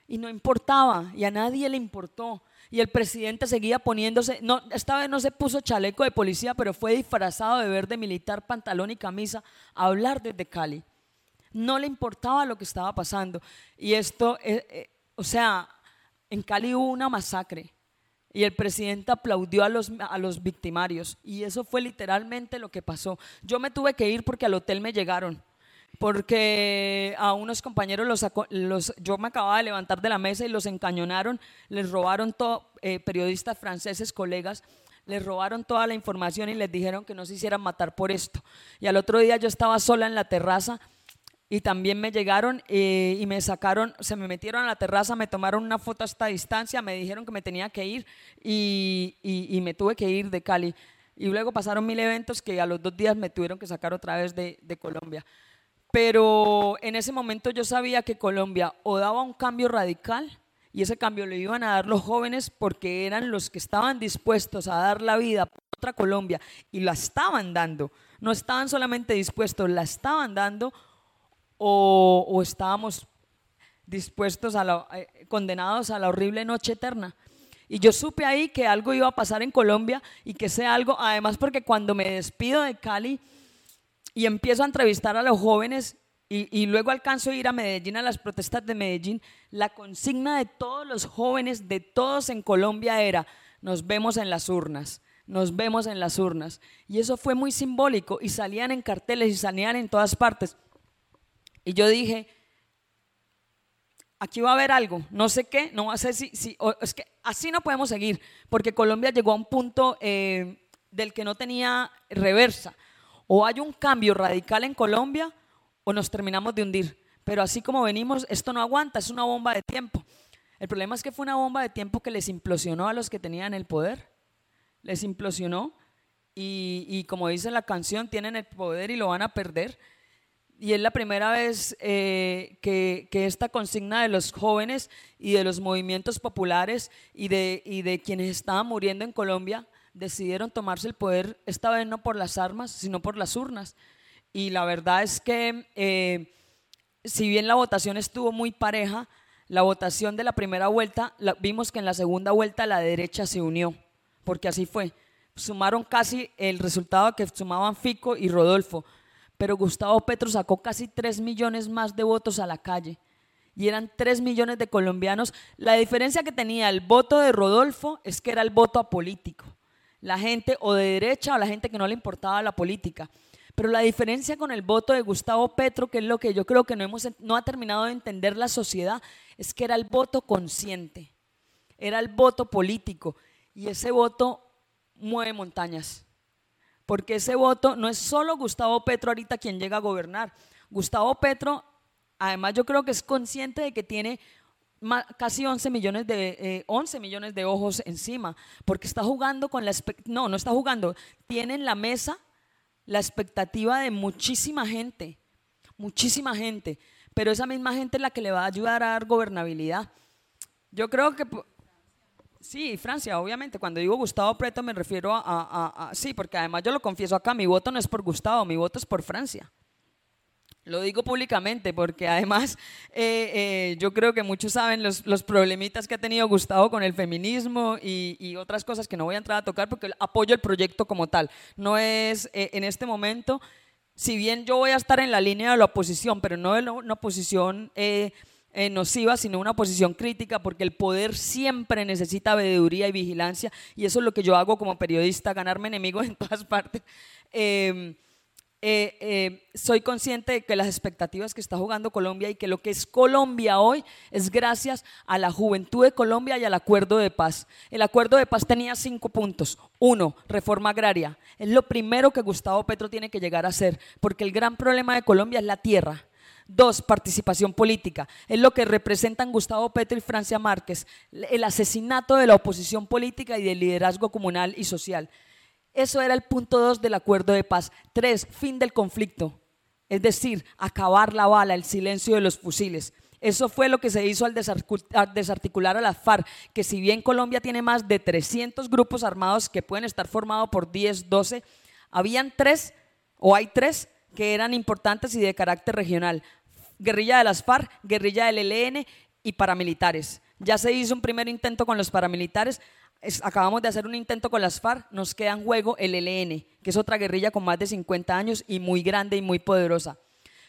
y no importaba y a nadie le importó. Y el presidente seguía poniéndose, no, esta vez no se puso chaleco de policía, pero fue disfrazado de verde militar, pantalón y camisa a hablar desde Cali. No le importaba lo que estaba pasando. Y esto, eh, eh, o sea, en Cali hubo una masacre y el presidente aplaudió a los, a los victimarios. Y eso fue literalmente lo que pasó. Yo me tuve que ir porque al hotel me llegaron porque a unos compañeros los, los, yo me acababa de levantar de la mesa y los encañonaron, les robaron todo, eh, periodistas franceses, colegas, les robaron toda la información y les dijeron que no se hicieran matar por esto. Y al otro día yo estaba sola en la terraza y también me llegaron eh, y me sacaron, se me metieron a la terraza, me tomaron una foto a esta distancia, me dijeron que me tenía que ir y, y, me tuve que ir de Cali. Y luego pasaron mil eventos que a los dos días me tuvieron que sacar otra vez de, de Colombia. Pero en ese momento yo sabía que Colombia o daba un cambio radical y ese cambio lo iban a dar los jóvenes porque eran los que estaban dispuestos a dar la vida por otra Colombia y la estaban dando. No estaban solamente dispuestos, la estaban dando o, estábamos dispuestos a la, eh, condenados a la horrible noche eterna. Y yo supe ahí que algo iba a pasar en Colombia y que sea algo, además porque cuando me despido de Cali y empiezo a entrevistar a los jóvenes y, luego alcanzo a ir a Medellín, a las protestas de Medellín, la consigna de todos los jóvenes, de todos en Colombia era, nos vemos en las urnas, nos vemos en las urnas. Y eso fue muy simbólico y salían en carteles y salían en todas partes. Y yo dije, aquí va a haber algo, no sé qué, no sé si, si es que así no podemos seguir, porque Colombia llegó a un punto eh, del que no tenía reversa. O hay un cambio radical en Colombia o nos terminamos de hundir. Pero así como venimos, esto no aguanta, es una bomba de tiempo. El problema es que fue una bomba de tiempo que les implosionó a los que tenían el poder. Les implosionó y, como dice la canción, tienen el poder y lo van a perder. Y es la primera vez eh, que, esta consigna de los jóvenes y de los movimientos populares y de, y de quienes estaban muriendo en Colombia decidieron tomarse el poder, esta vez no por las armas, sino por las urnas. Y la verdad es que eh, si bien la votación estuvo muy pareja, la votación de la primera vuelta, vimos que en la segunda vuelta la derecha se unió, porque así fue. Sumaron casi el resultado que sumaban Fico y Rodolfo, pero Gustavo Petro sacó casi 3 millones más de votos a la calle. Y eran 3 millones de colombianos. La diferencia que tenía el voto de Rodolfo es que era el voto apolítico. La gente o de derecha o la gente que no le importaba la política. Pero la diferencia con el voto de Gustavo Petro, que es lo que yo creo que no, hemos, no ha terminado de entender la sociedad, es que era el voto consciente, era el voto político. Y ese voto mueve montañas. Porque ese voto no es solo Gustavo Petro ahorita quien llega a gobernar. Gustavo Petro, además yo creo que es consciente de que tiene casi 11 millones de 11 eh, millones de ojos encima, porque está jugando con la no, no está jugando, tiene en la mesa la expectativa de muchísima gente, muchísima gente, pero esa misma gente es la que le va a ayudar a dar gobernabilidad. Yo creo que... Sí, Francia, obviamente. Cuando digo Gustavo Preto me refiero a, Sí, porque además yo lo confieso acá, mi voto no es por Gustavo, mi voto es por Francia. Lo digo públicamente porque además eh, eh, yo creo que muchos saben los, los, problemitas que ha tenido Gustavo con el feminismo y, y, otras cosas que no voy a entrar a tocar porque apoyo el proyecto como tal. No es eh, en este momento, si bien yo voy a estar en la línea de la oposición, pero no de una oposición nociva, sino una oposición crítica porque el poder siempre necesita veeduría y vigilancia y eso es lo que yo hago como periodista, ganarme enemigos en todas partes. Eh, eh, soy consciente de que las expectativas que está jugando Colombia y que lo que es Colombia hoy es gracias a la juventud de Colombia y al acuerdo de paz. El acuerdo de paz tenía cinco puntos. Uno, reforma agraria. Es lo primero que Gustavo Petro tiene que llegar a hacer, porque el gran problema de Colombia es la tierra. Dos, participación política. Es lo que representan Gustavo Petro y Francia Márquez, el asesinato de la oposición política y del liderazgo comunal y social. Eso era el punto dos del acuerdo de paz. Tres, fin del conflicto. Es decir, acabar la bala, el silencio de los fusiles. Eso fue lo que se hizo al desarticular a las FARC, que si bien Colombia tiene más de 300 grupos armados que pueden estar formados por 10, 12, habían tres, o hay tres, que eran importantes y de carácter regional. Guerrilla de las FARC, guerrilla del ELN y paramilitares. Ya se hizo un primer intento con los paramilitares, acabamos de hacer un intento con las FARC, nos queda en juego el ELN, que es otra guerrilla con más de 50 años y muy grande y muy poderosa.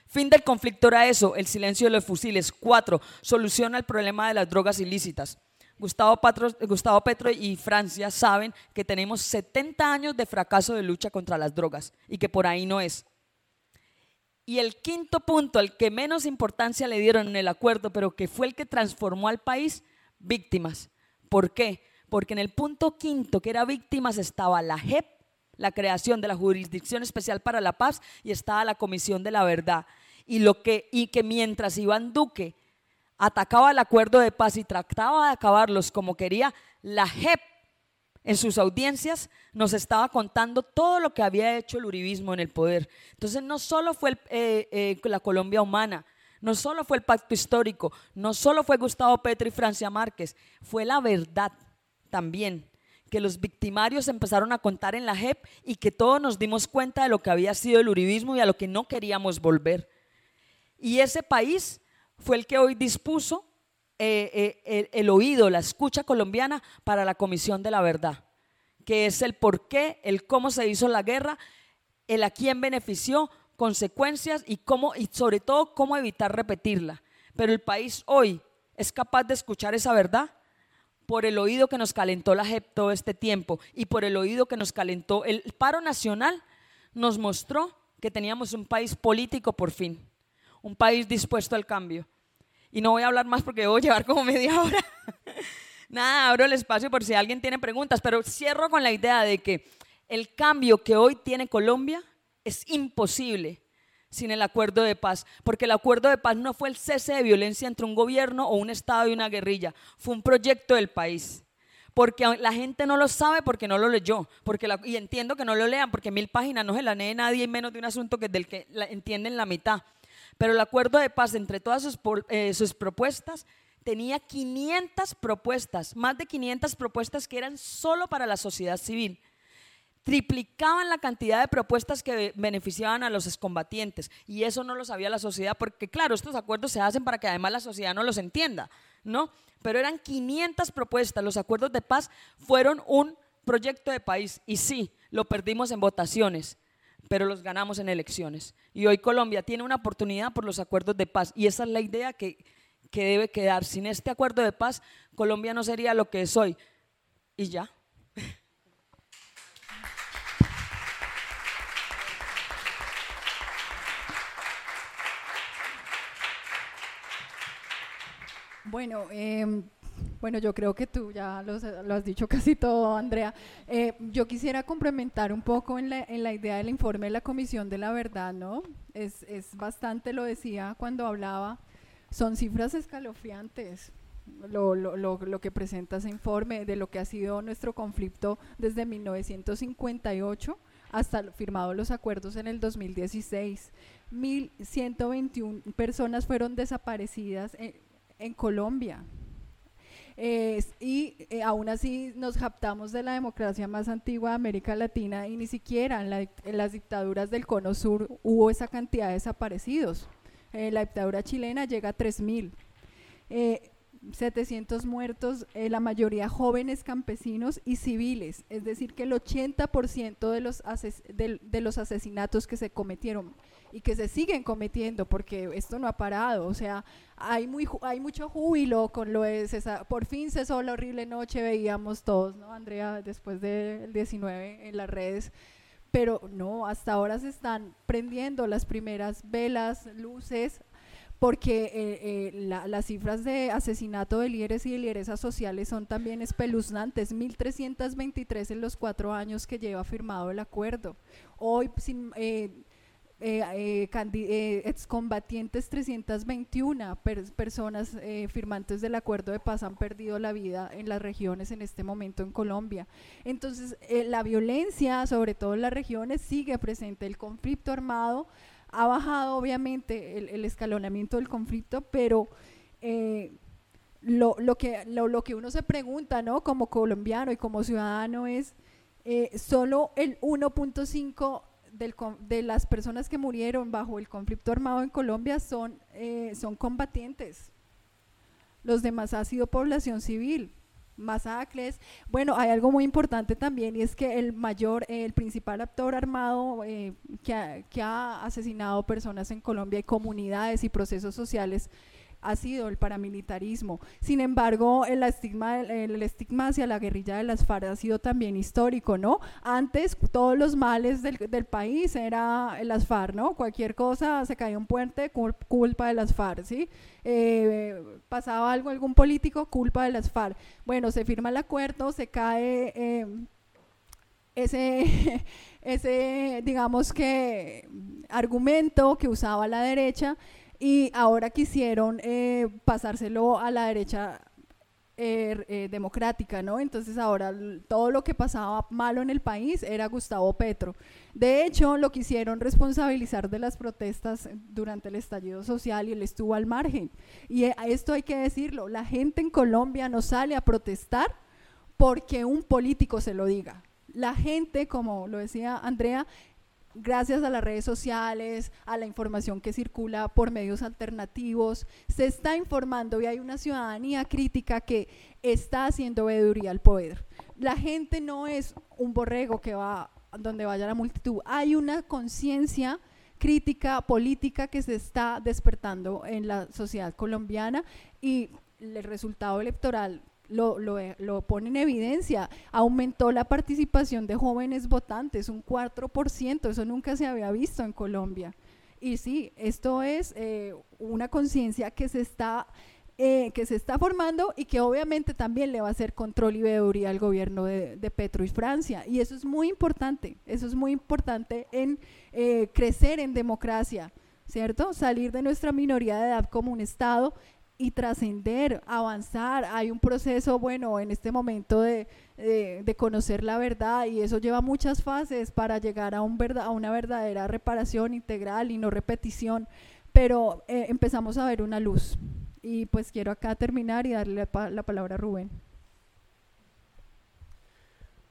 Fin del conflicto era eso, el silencio de los fusiles. Cuatro, soluciona el problema de las drogas ilícitas. Gustavo, Petro y Francia saben que tenemos 70 años de fracaso de lucha contra las drogas y que por ahí no es. Y el quinto punto, el que menos importancia le dieron en el acuerdo, pero que fue el que transformó al país, víctimas. ¿Por qué? Porque en el punto quinto, que era víctimas, estaba la JEP, la creación de la Jurisdicción Especial para la Paz, y estaba la Comisión de la Verdad. Y, lo que, y que mientras Iván Duque atacaba el acuerdo de paz y trataba de acabarlos como quería, la JEP en sus audiencias nos estaba contando todo lo que había hecho el uribismo en el poder. Entonces no solo fue eh, eh, la Colombia humana, no solo fue el pacto histórico, no solo fue Gustavo Petro y Francia Márquez, fue la verdad también que los victimarios empezaron a contar en la JEP y que todos nos dimos cuenta de lo que había sido el uribismo y a lo que no queríamos volver. Y ese país fue el que hoy dispuso eh, eh, el, oído, la escucha colombiana para la Comisión de la Verdad, que es el por qué, el cómo se hizo la guerra, el a quién benefició, consecuencias y, cómo, y sobre todo cómo evitar repetirla. Pero el país hoy es capaz de escuchar esa verdad por el oído que nos calentó la JEP todo este tiempo y por el oído que nos calentó el paro nacional, nos mostró que teníamos un país político por fin un país dispuesto al cambio. Y no voy a hablar más porque debo llevar como media hora. Nada, abro el espacio por si alguien tiene preguntas, pero cierro con la idea de que el cambio que hoy tiene Colombia es imposible sin el acuerdo de paz, porque el acuerdo de paz no fue el cese de violencia entre un gobierno o un Estado y una guerrilla, fue un proyecto del país. Porque la gente no lo sabe porque no lo leyó, porque y entiendo que no lo lean, porque mil páginas no se la lee nadie, menos de un asunto que del que la entienden la mitad. Pero el acuerdo de paz, entre todas sus, eh, sus propuestas, tenía 500 propuestas, más de 500 propuestas que eran solo para la sociedad civil. Triplicaban la cantidad de propuestas que beneficiaban a los excombatientes. Y eso no lo sabía la sociedad, porque claro, estos acuerdos se hacen para que además la sociedad no los entienda, ¿no? Pero eran 500 propuestas. Los acuerdos de paz fueron un proyecto de país. Y sí, lo perdimos en votaciones pero los ganamos en elecciones. Y hoy Colombia tiene una oportunidad por los acuerdos de paz y esa es la idea que, que debe quedar. Sin este acuerdo de paz, Colombia no sería lo que es hoy. Y ya. Bueno, eh, bueno, yo creo que tú ya lo, has dicho casi todo, Andrea. Eh, yo quisiera complementar un poco en la, idea del informe de la Comisión de la Verdad, ¿no? Es, bastante, lo decía cuando hablaba, son cifras escalofriantes. Lo, lo, que presenta ese informe de lo que ha sido nuestro conflicto desde 1958 hasta firmado los acuerdos en el 2016. 1.121 personas fueron desaparecidas en Colombia y eh, aún así nos japtamos de la democracia más antigua de América Latina y ni siquiera en, las dictaduras del Cono Sur hubo esa cantidad de desaparecidos. Eh, la dictadura chilena llega a 3.000. 700 eh, muertos, la mayoría jóvenes campesinos y civiles, es decir, que el 80% de los, de los asesinatos que se cometieron y que se siguen cometiendo porque esto no ha parado. O sea, hay, muy, hay mucho júbilo con lo de César. Por fin cesó la horrible noche, veíamos todos, ¿no, Andrea? Después del 19 en las redes. Pero no, hasta ahora se están prendiendo las primeras velas, luces, porque eh, eh, las cifras de asesinato de líderes y de lideresas sociales son también espeluznantes, 1.323 en los cuatro años que lleva firmado el acuerdo. Hoy, sin, eh, eh, eh, eh, excombatientes 321 personas eh, firmantes del acuerdo de paz han perdido la vida en las regiones en este momento en Colombia. Entonces, la violencia, sobre todo en las regiones, sigue presente. El conflicto armado ha bajado, obviamente, el, escalonamiento del conflicto, pero... Lo, lo, que, lo, lo, que uno se pregunta, ¿no? Como colombiano y como ciudadano es, solo el 1.5 de las personas que murieron bajo el conflicto armado en Colombia son, eh, son combatientes. Los demás ha sido población civil. masacres. Bueno, hay algo muy importante también y es que el mayor, el principal actor armado eh, que, que ha asesinado personas en Colombia y comunidades y procesos sociales ha sido el paramilitarismo. Sin embargo, el estigma, el, estigma hacia la guerrilla de las FARC ha sido también histórico, ¿no? Antes todos los males del, país era las FARC, ¿no? Cualquier cosa, se caía un puente, culpa de las FARC, ¿sí? Eh, pasaba algo, algún político, culpa de las FARC. Bueno, se firma el acuerdo, se cae... Eh, ese, ese, digamos que, argumento que usaba la derecha y ahora quisieron eh, pasárselo a la derecha er, eh, democrática, ¿no? Entonces ahora todo lo que pasaba malo en el país era Gustavo Petro. De hecho, lo quisieron responsabilizar de las protestas durante el estallido social y él estuvo al margen. Y eh, esto hay que decirlo, la gente en Colombia no sale a protestar porque un político se lo diga. La gente, como lo decía Andrea, gracias a las redes sociales, a la información que circula por medios alternativos, se está informando y hay una ciudadanía crítica que está haciendo veeduría al poder. La gente no es un borrego que va donde vaya la multitud, hay una conciencia crítica política que se está despertando en la sociedad colombiana y el resultado electoral lo, eh, lo, pone en evidencia. Aumentó la participación de jóvenes votantes, un 4%, eso nunca se había visto en Colombia. Y sí, esto es eh, una conciencia que se está... Eh, que se está formando y que obviamente también le va a hacer control y veeduría al gobierno de, de Petro y Francia. Y eso es muy importante, eso es muy importante en crecer en democracia, ¿cierto? Salir de nuestra minoría de edad como un Estado y trascender, avanzar. Hay un proceso, bueno, en este momento de, de, conocer la verdad y eso lleva muchas fases para llegar a, un verdad, a una verdadera reparación integral y no repetición, pero eh, empezamos a ver una luz. Y pues quiero acá terminar y darle la palabra a Rubén.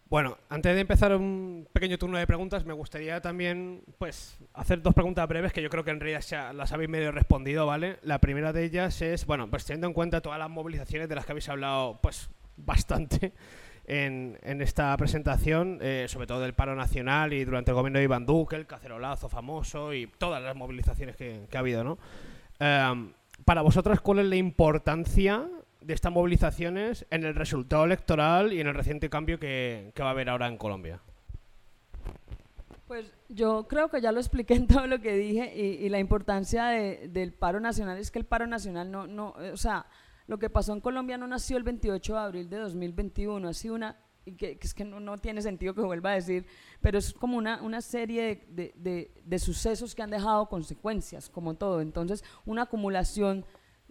Bueno, antes de empezar un pequeño turno de preguntas, me gustaría también pues hacer dos preguntas breves que yo creo que en realidad ya las habéis medio respondido, ¿vale? La primera de ellas es, bueno, pues teniendo en cuenta todas las movilizaciones de las que habéis hablado pues bastante en, esta presentación, eh, sobre todo del paro nacional y durante el gobierno de Iván Duque, el cacerolazo famoso y todas las movilizaciones que, ha habido, ¿no? Em, para vosotros, ¿cuál es la importancia de estas movilizaciones en el resultado electoral y en el reciente cambio que, va a haber ahora en Colombia? Pues yo creo que ya lo expliqué en todo lo que dije y, la importancia del paro nacional es que el paro nacional no, no, o sea, lo que pasó en Colombia no nació el 28 de abril de 2021, ha sido una, y que, es que no, tiene sentido que vuelva a decir, pero es como una, una serie de, de, de sucesos que han dejado consecuencias, como todo. Entonces, una acumulación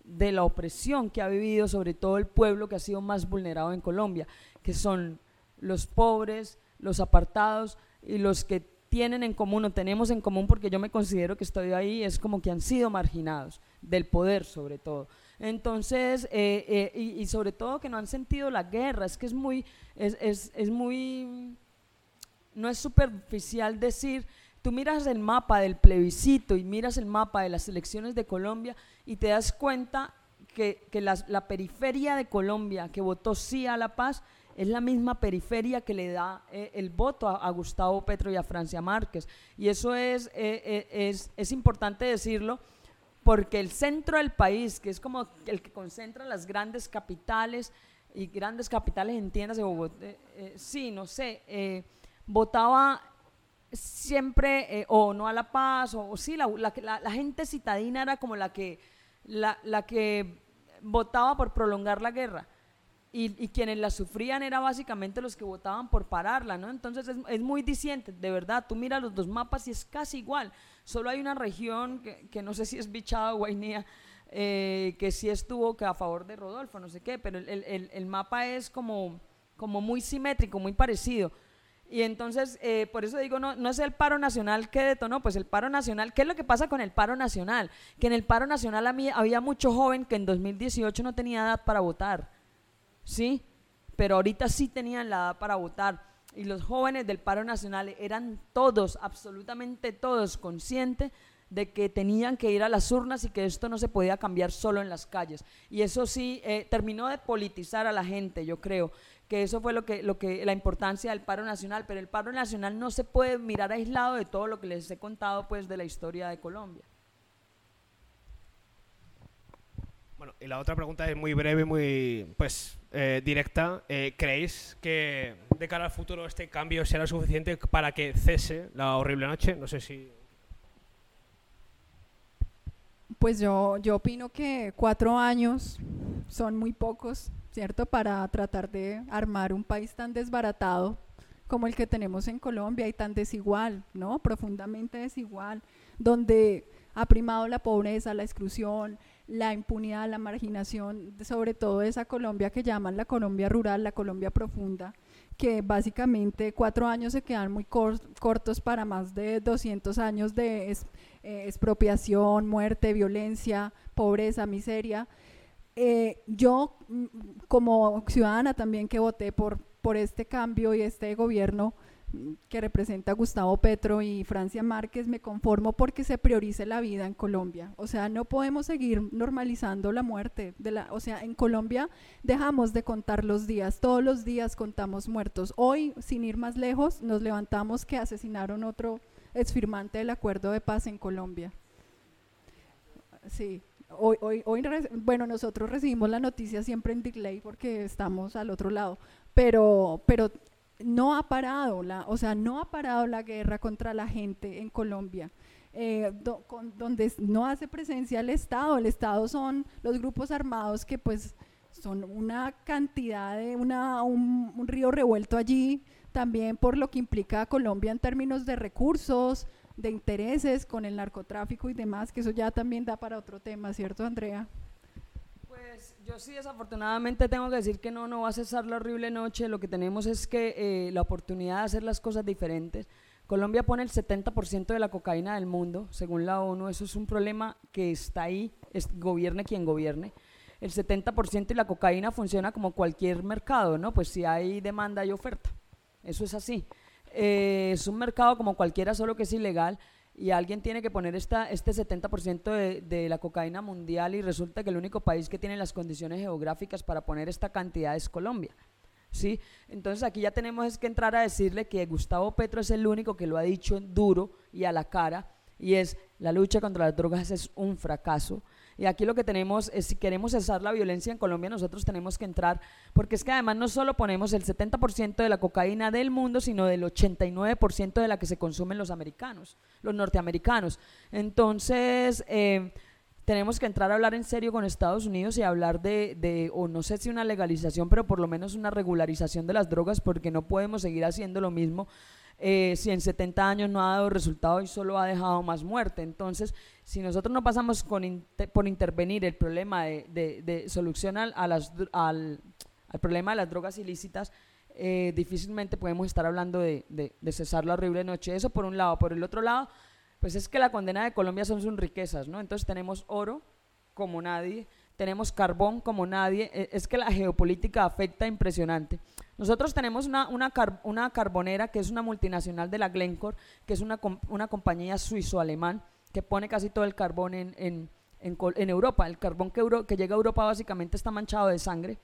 de la opresión que ha vivido sobre todo el pueblo que ha sido más vulnerado en Colombia, que son los pobres, los apartados y los que tienen en común o tenemos en común, porque yo me considero que estoy ahí, es como que han sido marginados del poder sobre todo. Entonces, eh, eh, y, sobre todo que no han sentido la guerra, es que es muy, es, es, es muy, no es superficial decir Tú miras el mapa del plebiscito y miras el mapa de las elecciones de Colombia y te das cuenta que, la, periferia de Colombia que votó sí a la paz es la misma periferia que le da eh, el voto a, Gustavo Petro y a Francia Márquez. Y eso es, eh, eh, es, es importante decirlo porque el centro del país, que es como el que concentra las grandes capitales, y grandes capitales en tiendas de Bogotá, sí, no sé, votaba siempre eh, o no a la paz, o, sí, la, la, gente citadina era como la que, la, que votaba por prolongar la guerra. Y, y, quienes la sufrían eran básicamente los que votaban por pararla, ¿no? Entonces es, es, muy diciente, de verdad, tú miras los dos mapas y es casi igual. Solo hay una región que, que no sé si es Bichada o Guainía, eh, que sí estuvo que a favor de Rodolfo, no sé qué, pero el, el, el mapa es como, como muy simétrico, muy parecido. Y entonces, eh, por eso digo, no, no es el paro nacional que detonó, pues el paro nacional, ¿qué es lo que pasa con el paro nacional? Que en el paro nacional a mí había mucho joven que en 2018 no tenía edad para votar, ¿sí? Pero ahorita sí tenían la edad para votar. Y los jóvenes del paro nacional eran todos, absolutamente todos, conscientes de que tenían que ir a las urnas y que esto no se podía cambiar solo en las calles. Y eso sí, eh, terminó de politizar a la gente, yo creo que eso fue lo que, lo que, la importancia del paro nacional, pero el paro nacional no se puede mirar aislado de todo lo que les he contado pues de la historia de Colombia. Bueno, y la otra pregunta es muy breve, muy pues eh, directa. Eh, ¿Creéis que de cara al futuro este cambio será suficiente para que cese la horrible noche? No sé si Pues yo, yo opino que cuatro años son muy pocos, ¿cierto? Para tratar de armar un país tan desbaratado como el que tenemos en Colombia y tan desigual, ¿no? Profundamente desigual, donde ha primado la pobreza, la exclusión, la impunidad, la marginación, sobre todo esa Colombia que llaman la Colombia rural, la Colombia profunda, que básicamente cuatro años se quedan muy cortos para más de 200 años de eh, expropiación, muerte, violencia, pobreza, miseria. Eh, yo, mm, como ciudadana también que voté por, por este cambio y este gobierno, que representa Gustavo Petro y Francia Márquez, me conformo porque se priorice la vida en Colombia. O sea, no podemos seguir normalizando la muerte. O sea, en Colombia dejamos de contar los días, todos los días contamos muertos. Hoy, sin ir más lejos, nos levantamos que asesinaron otro exfirmante del acuerdo de paz en Colombia. Sí, hoy, hoy, hoy, bueno, nosotros recibimos la noticia siempre en delay porque estamos al otro lado, pero, pero no ha parado, la, o sea, no ha parado la guerra contra la gente en Colombia. Eh, donde no hace presencia el Estado, el Estado son los grupos armados que pues son una cantidad de una, un, un río revuelto allí, también por lo que implica a Colombia en términos de recursos, de intereses con el narcotráfico y demás, que eso ya también da para otro tema, ¿cierto, Andrea? Yo sí, desafortunadamente tengo que decir que no, no va a cesar la horrible noche. Lo que tenemos es que eh, la oportunidad de hacer las cosas diferentes. Colombia pone el 70% de la cocaína del mundo, según la ONU. Eso es un problema que está ahí, es, gobierne quien gobierne. El 70% y la cocaína funciona como cualquier mercado, ¿no? Pues si hay demanda hay oferta. Eso es así. Eh, es un mercado como cualquiera, solo que es ilegal y alguien tiene que poner esta, este 70% de, de, la cocaína mundial y resulta que el único país que tiene las condiciones geográficas para poner esta cantidad es Colombia. ¿sí? Entonces aquí ya tenemos que entrar a decirle que Gustavo Petro es el único que lo ha dicho duro y a la cara y es la lucha contra las drogas es un fracaso y aquí lo que tenemos es, si queremos cesar la violencia en Colombia, nosotros tenemos que entrar, porque es que además no solo ponemos el 70% de la cocaína del mundo, sino del 89% de la que se consumen los americanos, los norteamericanos. Entonces, eh, tenemos que entrar a hablar en serio con Estados Unidos y hablar de, de, o no sé si una legalización, pero por lo menos una regularización de las drogas, porque no podemos seguir haciendo lo mismo eh, si en 70 años no ha dado resultado y solo ha dejado más muerte. Entonces, si nosotros no pasamos con por intervenir el problema de, de, solución al, al, problema de las drogas ilícitas, eh, difícilmente podemos estar hablando de, cesar la horrible noche. Eso por un lado. Por el otro lado, pues es que la condena de Colombia son sus riquezas, ¿no? Entonces tenemos oro como nadie, tenemos carbón como nadie. E, es que la geopolítica afecta impresionante. Nosotros tenemos una, una, una carbonera que es una multinacional de la Glencore, que es una, una compañía suizo-alemán que pone casi todo el carbón en, en, en, Europa. El carbón que, que llega a Europa básicamente está manchado de sangre.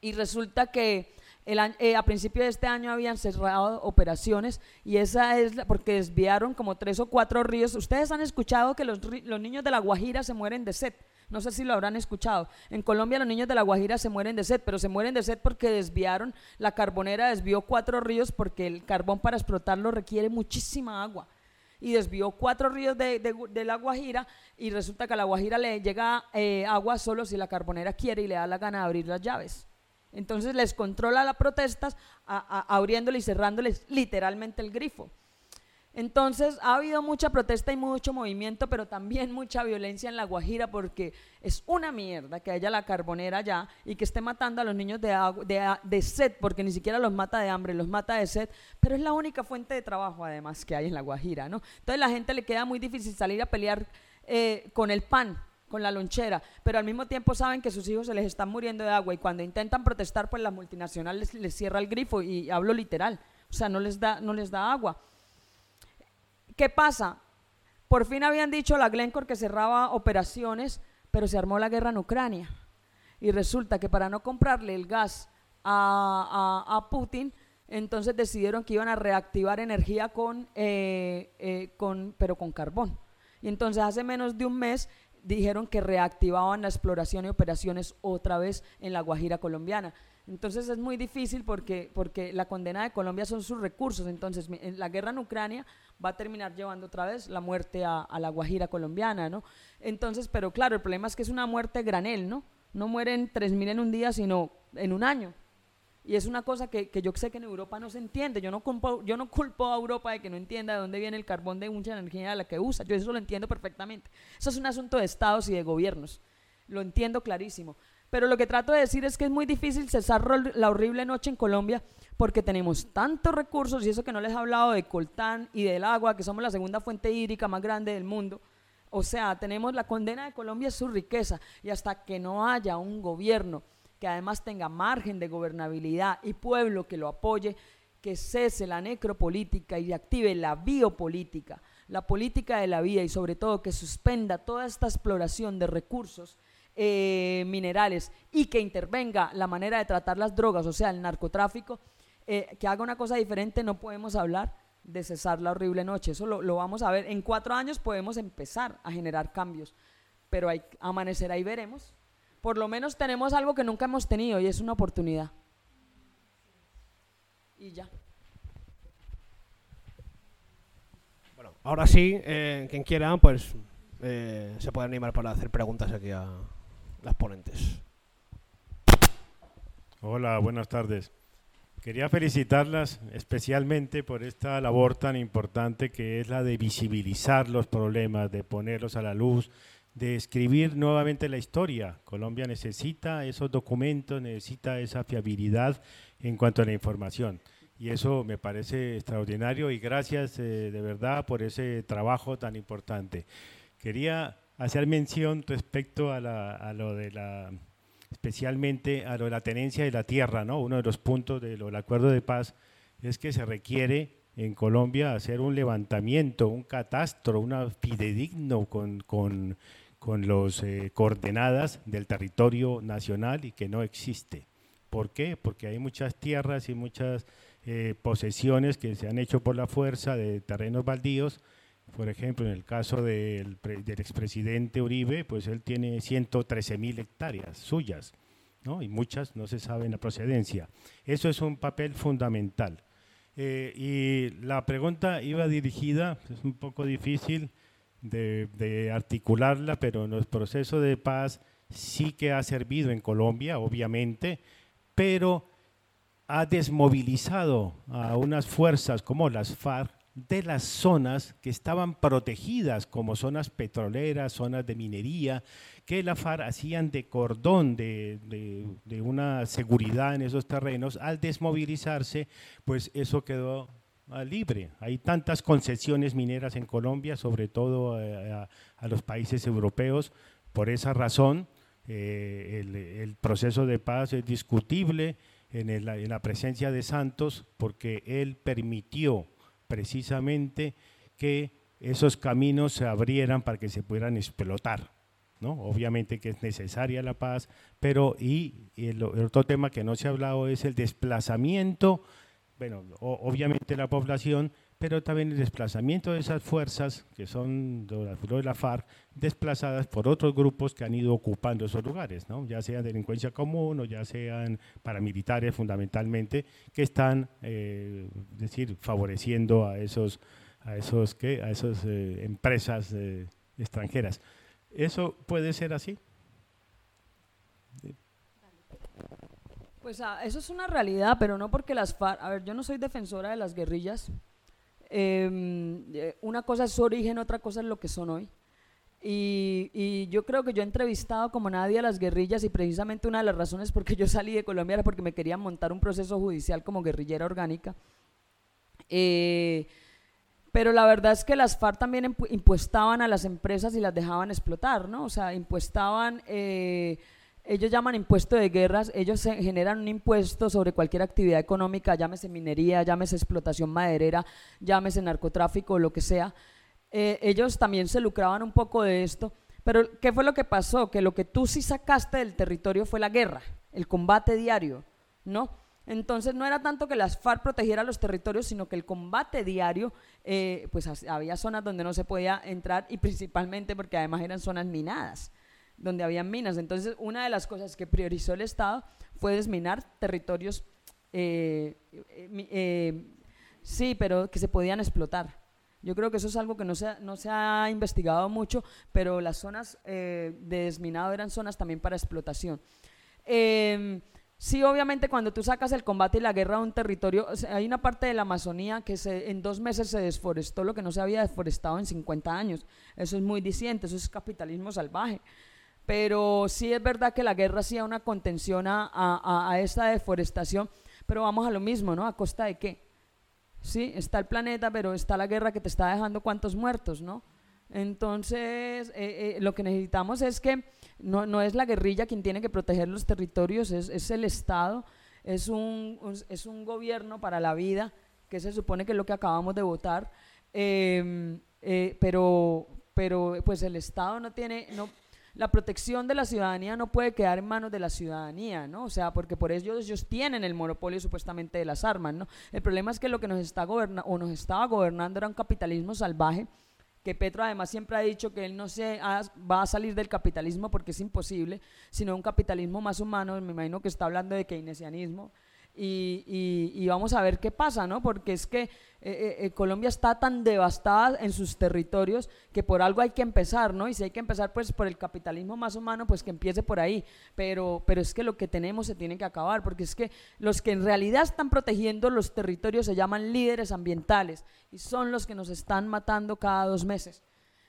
Y resulta que el eh, a principio de este año habían cerrado operaciones y esa es la, porque desviaron como tres o cuatro ríos. Ustedes han escuchado que los, los niños de la Guajira se mueren de sed. No sé si lo habrán escuchado. En Colombia los niños de La Guajira se mueren de sed, pero se mueren de sed porque desviaron, la carbonera desvió cuatro ríos porque el carbón para explotarlo requiere muchísima agua. Y desvió cuatro ríos de, La Guajira y resulta que a La Guajira le llega eh, agua solo si la carbonera quiere y le da la gana de abrir las llaves. Entonces les controla las protestas abriéndole y cerrándoles literalmente el grifo. Entonces ha habido mucha protesta y mucho movimiento, pero también mucha violencia en La Guajira porque es una mierda que haya la carbonera allá y que esté matando a los niños de, de, de, sed, porque ni siquiera los mata de hambre, los mata de sed, pero es la única fuente de trabajo además que hay en La Guajira, ¿no? Entonces la gente le queda muy difícil salir a pelear eh, con el pan, con la lonchera, pero al mismo tiempo saben que sus hijos se les están muriendo de agua y cuando intentan protestar, pues la multinacional les, les cierra el grifo y hablo literal, o sea, no les da, no les da agua. ¿Qué pasa? Por fin habían dicho la Glencore que cerraba operaciones, pero se armó la guerra en Ucrania. Y resulta que para no comprarle el gas a, Putin, entonces decidieron que iban a reactivar energía con, eh, eh, con, pero con carbón. Y entonces hace menos de un mes dijeron que reactivaban la exploración y operaciones otra vez en la Guajira colombiana. Entonces es muy difícil porque, porque la condena de Colombia son sus recursos. Entonces la guerra en Ucrania va a terminar llevando otra vez la muerte a, la Guajira colombiana, ¿no? Entonces, pero claro, el problema es que es una muerte granel, ¿no? No mueren 3.000 en un día, sino en un año. Y es una cosa que, que, yo sé que en Europa no se entiende. Yo no, culpo, yo no culpo a Europa de que no entienda de dónde viene el carbón de mucha energía a la que usa. Yo eso lo entiendo perfectamente. Eso es un asunto de estados y de gobiernos. Lo entiendo clarísimo. Pero lo que trato de decir es que es muy difícil cesar la horrible noche en Colombia porque tenemos tantos recursos, y eso que no les he hablado de coltán y del agua, que somos la segunda fuente hídrica más grande del mundo. O sea, tenemos la condena de Colombia su riqueza y hasta que no haya un gobierno que además tenga margen de gobernabilidad y pueblo que lo apoye, que cese la necropolítica y active la biopolítica, la política de la vida y sobre todo que suspenda toda esta exploración de recursos eh, minerales y que intervenga la manera de tratar las drogas, o sea, el narcotráfico, eh, que haga una cosa diferente, no podemos hablar de cesar la horrible noche. Eso lo, lo, vamos a ver. En cuatro años podemos empezar a generar cambios, pero hay, amanecerá y veremos por lo menos tenemos algo que nunca hemos tenido y es una oportunidad. Y ya. Bueno, ahora sí, eh, quien quiera, pues se puede animar para hacer preguntas aquí a las ponentes. Hola, buenas tardes. Quería felicitarlas especialmente por esta labor tan importante que es la de visibilizar los problemas, de ponerlos a la luz, de escribir nuevamente la historia. Colombia necesita esos documentos, necesita esa fiabilidad en cuanto a la información. Y eso me parece extraordinario y gracias eh, de verdad por ese trabajo tan importante. Quería hacer mención respecto a, lo de la, especialmente a lo de la tenencia de la tierra, ¿no? Uno de los puntos del acuerdo de paz es que se requiere en Colombia hacer un levantamiento, un catastro, una fidedigno con, con con las eh, coordenadas del territorio nacional y que no existe. ¿Por qué? Porque hay muchas tierras y muchas eh, posesiones que se han hecho por la fuerza de terrenos baldíos. Por ejemplo, en el caso del, del expresidente Uribe, pues él tiene 113 mil hectáreas suyas, ¿no? y muchas no se saben la procedencia. Eso es un papel fundamental. Eh, y la pregunta iba dirigida, es un poco difícil, de, articularla, pero en el proceso de paz sí que ha servido en Colombia, obviamente, pero ha desmovilizado a unas fuerzas como las FARC de las zonas que estaban protegidas como zonas petroleras, zonas de minería, que la FARC hacían de cordón de, de, una seguridad en esos terrenos. Al desmovilizarse, pues eso quedó libre. Hay tantas concesiones mineras en Colombia, sobre todo eh, a, los países europeos. Por esa razón, eh, el, proceso de paz es discutible en, la presencia de Santos porque él permitió precisamente que esos caminos se abrieran para que se pudieran explotar. ¿no? Obviamente que es necesaria la paz, pero y, el, otro tema que no se ha hablado es el desplazamiento bueno, obviamente la población, pero también el desplazamiento de esas fuerzas que son de la, FARC desplazadas por otros grupos que han ido ocupando esos lugares, ¿no? ya sean delincuencia común o ya sean paramilitares fundamentalmente, que están, eh, decir, favoreciendo a esos, a esos, ¿qué? a esas eh, empresas eh, extranjeras. ¿Eso puede ser así? Pues ah, eso es una realidad, pero no porque las FARC, a ver, yo no soy defensora de las guerrillas. Em, eh, una cosa es su origen, otra cosa es lo que son hoy. Y, y, yo creo que yo he entrevistado como nadie a las guerrillas y precisamente una de las razones por qué yo salí de Colombia era porque me querían montar un proceso judicial como guerrillera orgánica. Eh, pero la verdad es que las FARC también impuestaban a las empresas y las dejaban explotar, ¿no? O sea, impuestaban... Eh, ellos llaman impuesto de guerras, ellos generan un impuesto sobre cualquier actividad económica, llámese minería, llámese explotación maderera, llámese narcotráfico, lo que sea, eh, ellos también se lucraban un poco de esto. Pero ¿qué fue lo que pasó? Que lo que tú sí sacaste del territorio fue la guerra, el combate diario, ¿no? Entonces no era tanto que las FARC protegieran los territorios, sino que el combate diario, eh, pues había zonas donde no se podía entrar y principalmente porque además eran zonas minadas, donde había minas. Entonces una de las cosas que priorizó el Estado fue desminar territorios, eh, sí, pero que se podían explotar. Yo creo que eso es algo que no se, no se ha investigado mucho, pero las zonas eh, de desminado eran zonas también para explotación. Em, sí, obviamente cuando tú sacas el combate y la guerra de un territorio, hay una parte de la Amazonía que se, en dos meses se desforestó lo que no se había deforestado en 50 años. Eso es muy diciente, eso es capitalismo salvaje. Pero sí es verdad que la guerra hacía una contención a, a, esta deforestación, pero vamos a lo mismo, ¿no? ¿A costa de qué? ¿sí? Está el planeta, pero está la guerra que te está dejando cuántos muertos, ¿no? Entonces, eh, eh, lo que necesitamos es que no, no, es la guerrilla quien tiene que proteger los territorios, es, es el Estado, es un, es un gobierno para la vida, que se supone que es lo que acabamos de votar, em, eh, pero, pero pues el Estado no tiene, la protección de la ciudadanía no puede quedar en manos de la ciudadanía, ¿no? O sea, porque por ellos ellos tienen el monopolio supuestamente de las armas, ¿no? El problema es que lo que nos está gobernando o nos estaba gobernando era un capitalismo salvaje que Petro además siempre ha dicho que él no se va a salir del capitalismo porque es imposible, sino un capitalismo más humano, me imagino que está hablando de keynesianismo, y, vamos a ver qué pasa, ¿no? Porque es que eh, eh, eh, Colombia está tan devastada en sus territorios que por algo hay que empezar, ¿no? Y si hay que empezar pues por el capitalismo más humano, pues que empiece por ahí. Pero, pero es que lo que tenemos se tiene que acabar, porque es que los que en realidad están protegiendo los territorios se llaman líderes ambientales y son los que nos están matando cada dos meses.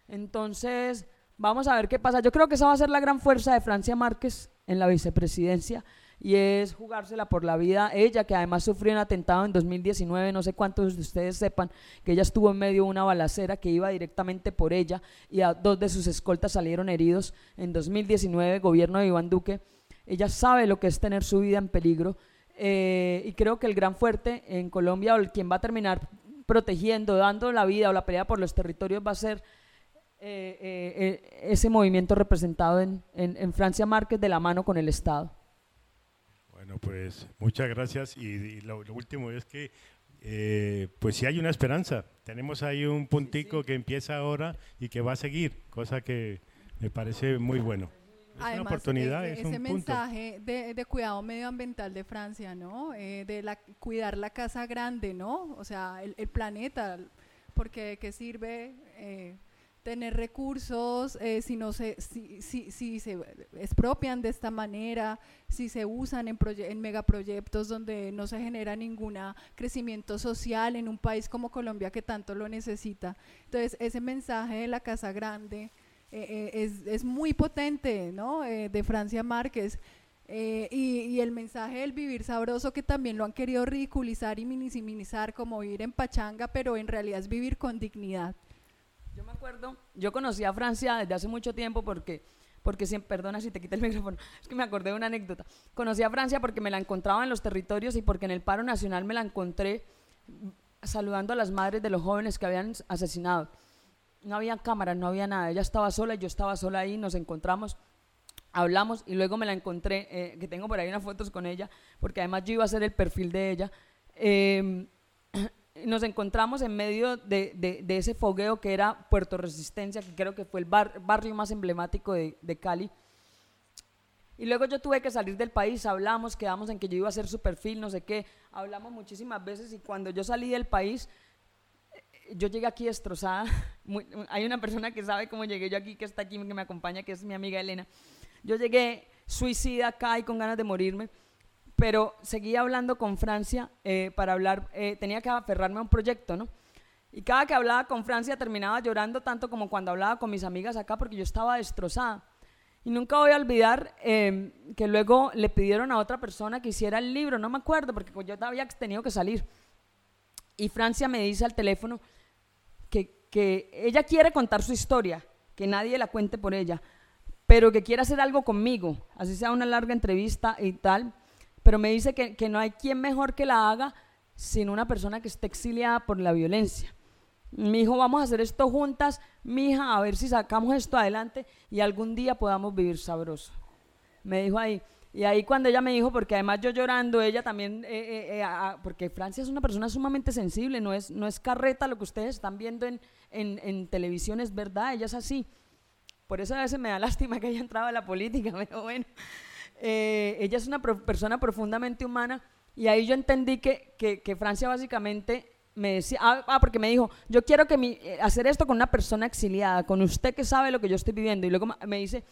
Entonces, vamos a ver qué pasa. Yo creo que esa va a ser la gran fuerza de Francia Márquez en la vicepresidencia y es jugársela por la vida. Ella, que además sufrió un atentado en 2019, no sé cuántos de ustedes sepan, que ella estuvo en medio de una balacera que iba directamente por ella y a dos de sus escoltas salieron heridos en 2019, gobierno de Iván Duque. Ella sabe lo que es tener su vida en peligro eh, y creo que el gran fuerte en Colombia o el quien va a terminar protegiendo, dando la vida o la pelea por los territorios va a ser eh, eh, ese movimiento representado en, en Francia Márquez de la mano con el Estado. Bueno, pues muchas gracias y, lo, último es que eh, pues sí hay una esperanza. Tenemos ahí un puntico que empieza ahora y que va a seguir, cosa que me parece muy bueno. Es una oportunidad, e, ese mensaje de, cuidado medioambiental de Francia, ¿no? Eh, de la, cuidar la casa grande, ¿no? O sea, el, planeta, porque de qué sirve eh, tener recursos, eh, si, no se, si, si, si, se expropian de esta manera, si se usan en, en megaproyectos donde no se genera ningún crecimiento social en un país como Colombia que tanto lo necesita. Entonces, ese mensaje de la Casa Grande eh, eh, es, es, muy potente, ¿no? de Francia Márquez. y, y, el mensaje del vivir sabroso que también lo han querido ridiculizar y minimizar como vivir en pachanga, pero en realidad es vivir con dignidad. Yo me acuerdo, yo conocí a Francia desde hace mucho tiempo porque, porque siempre, perdona si te quita el micrófono, es que me acordé de una anécdota. Conocí a Francia porque me la encontraba en los territorios y porque en el paro nacional me la encontré saludando a las madres de los jóvenes que habían asesinado. No había cámaras, no había nada. Ella estaba sola, yo estaba sola ahí, nos encontramos, hablamos y luego me la encontré, eh, que tengo por ahí unas fotos con ella, porque además yo iba a hacer el perfil de ella. Eh, nos encontramos en medio de, de, ese fogueo que era Puerto Resistencia, que creo que fue el barrio más emblemático de, de, Cali. Y luego yo tuve que salir del país, hablamos, quedamos en que yo iba a hacer su perfil, no sé qué, hablamos muchísimas veces y cuando yo salí del país, eh, yo llegué aquí destrozada. hay una persona que sabe cómo llegué yo aquí, que está aquí, que me acompaña, que es mi amiga Elena. Yo llegué suicida acá y con ganas de morirme pero seguía hablando con Francia eh, para hablar, eh, tenía que aferrarme a un proyecto, ¿no? Y cada que hablaba con Francia terminaba llorando tanto como cuando hablaba con mis amigas acá porque yo estaba destrozada. Y nunca voy a olvidar em, que luego le pidieron a otra persona que hiciera el libro, no me acuerdo porque yo había tenido que salir. Y Francia me dice al teléfono que, que ella quiere contar su historia, que nadie la cuente por ella, pero que quiere hacer algo conmigo, así sea una larga entrevista y tal pero me dice que, no hay quien mejor que la haga sin una persona que esté exiliada por la violencia. Mi hijo, vamos a hacer esto juntas, mi hija, a ver si sacamos esto adelante y algún día podamos vivir sabroso. Me dijo ahí. Y ahí cuando ella me dijo, porque además yo llorando, ella también, eh, eh, eh, porque Francia es una persona sumamente sensible, no es, no es carreta lo que ustedes están viendo en, en, en televisión, es verdad, ella es así. Por eso a veces me da lástima que haya entrado a la política, pero bueno, ella es una persona profundamente humana y ahí yo entendí que, que, que Francia básicamente me decía, ah, ah, porque me dijo, yo quiero que mi, hacer esto con una persona exiliada, con usted que sabe lo que yo estoy viviendo. Y luego me dice,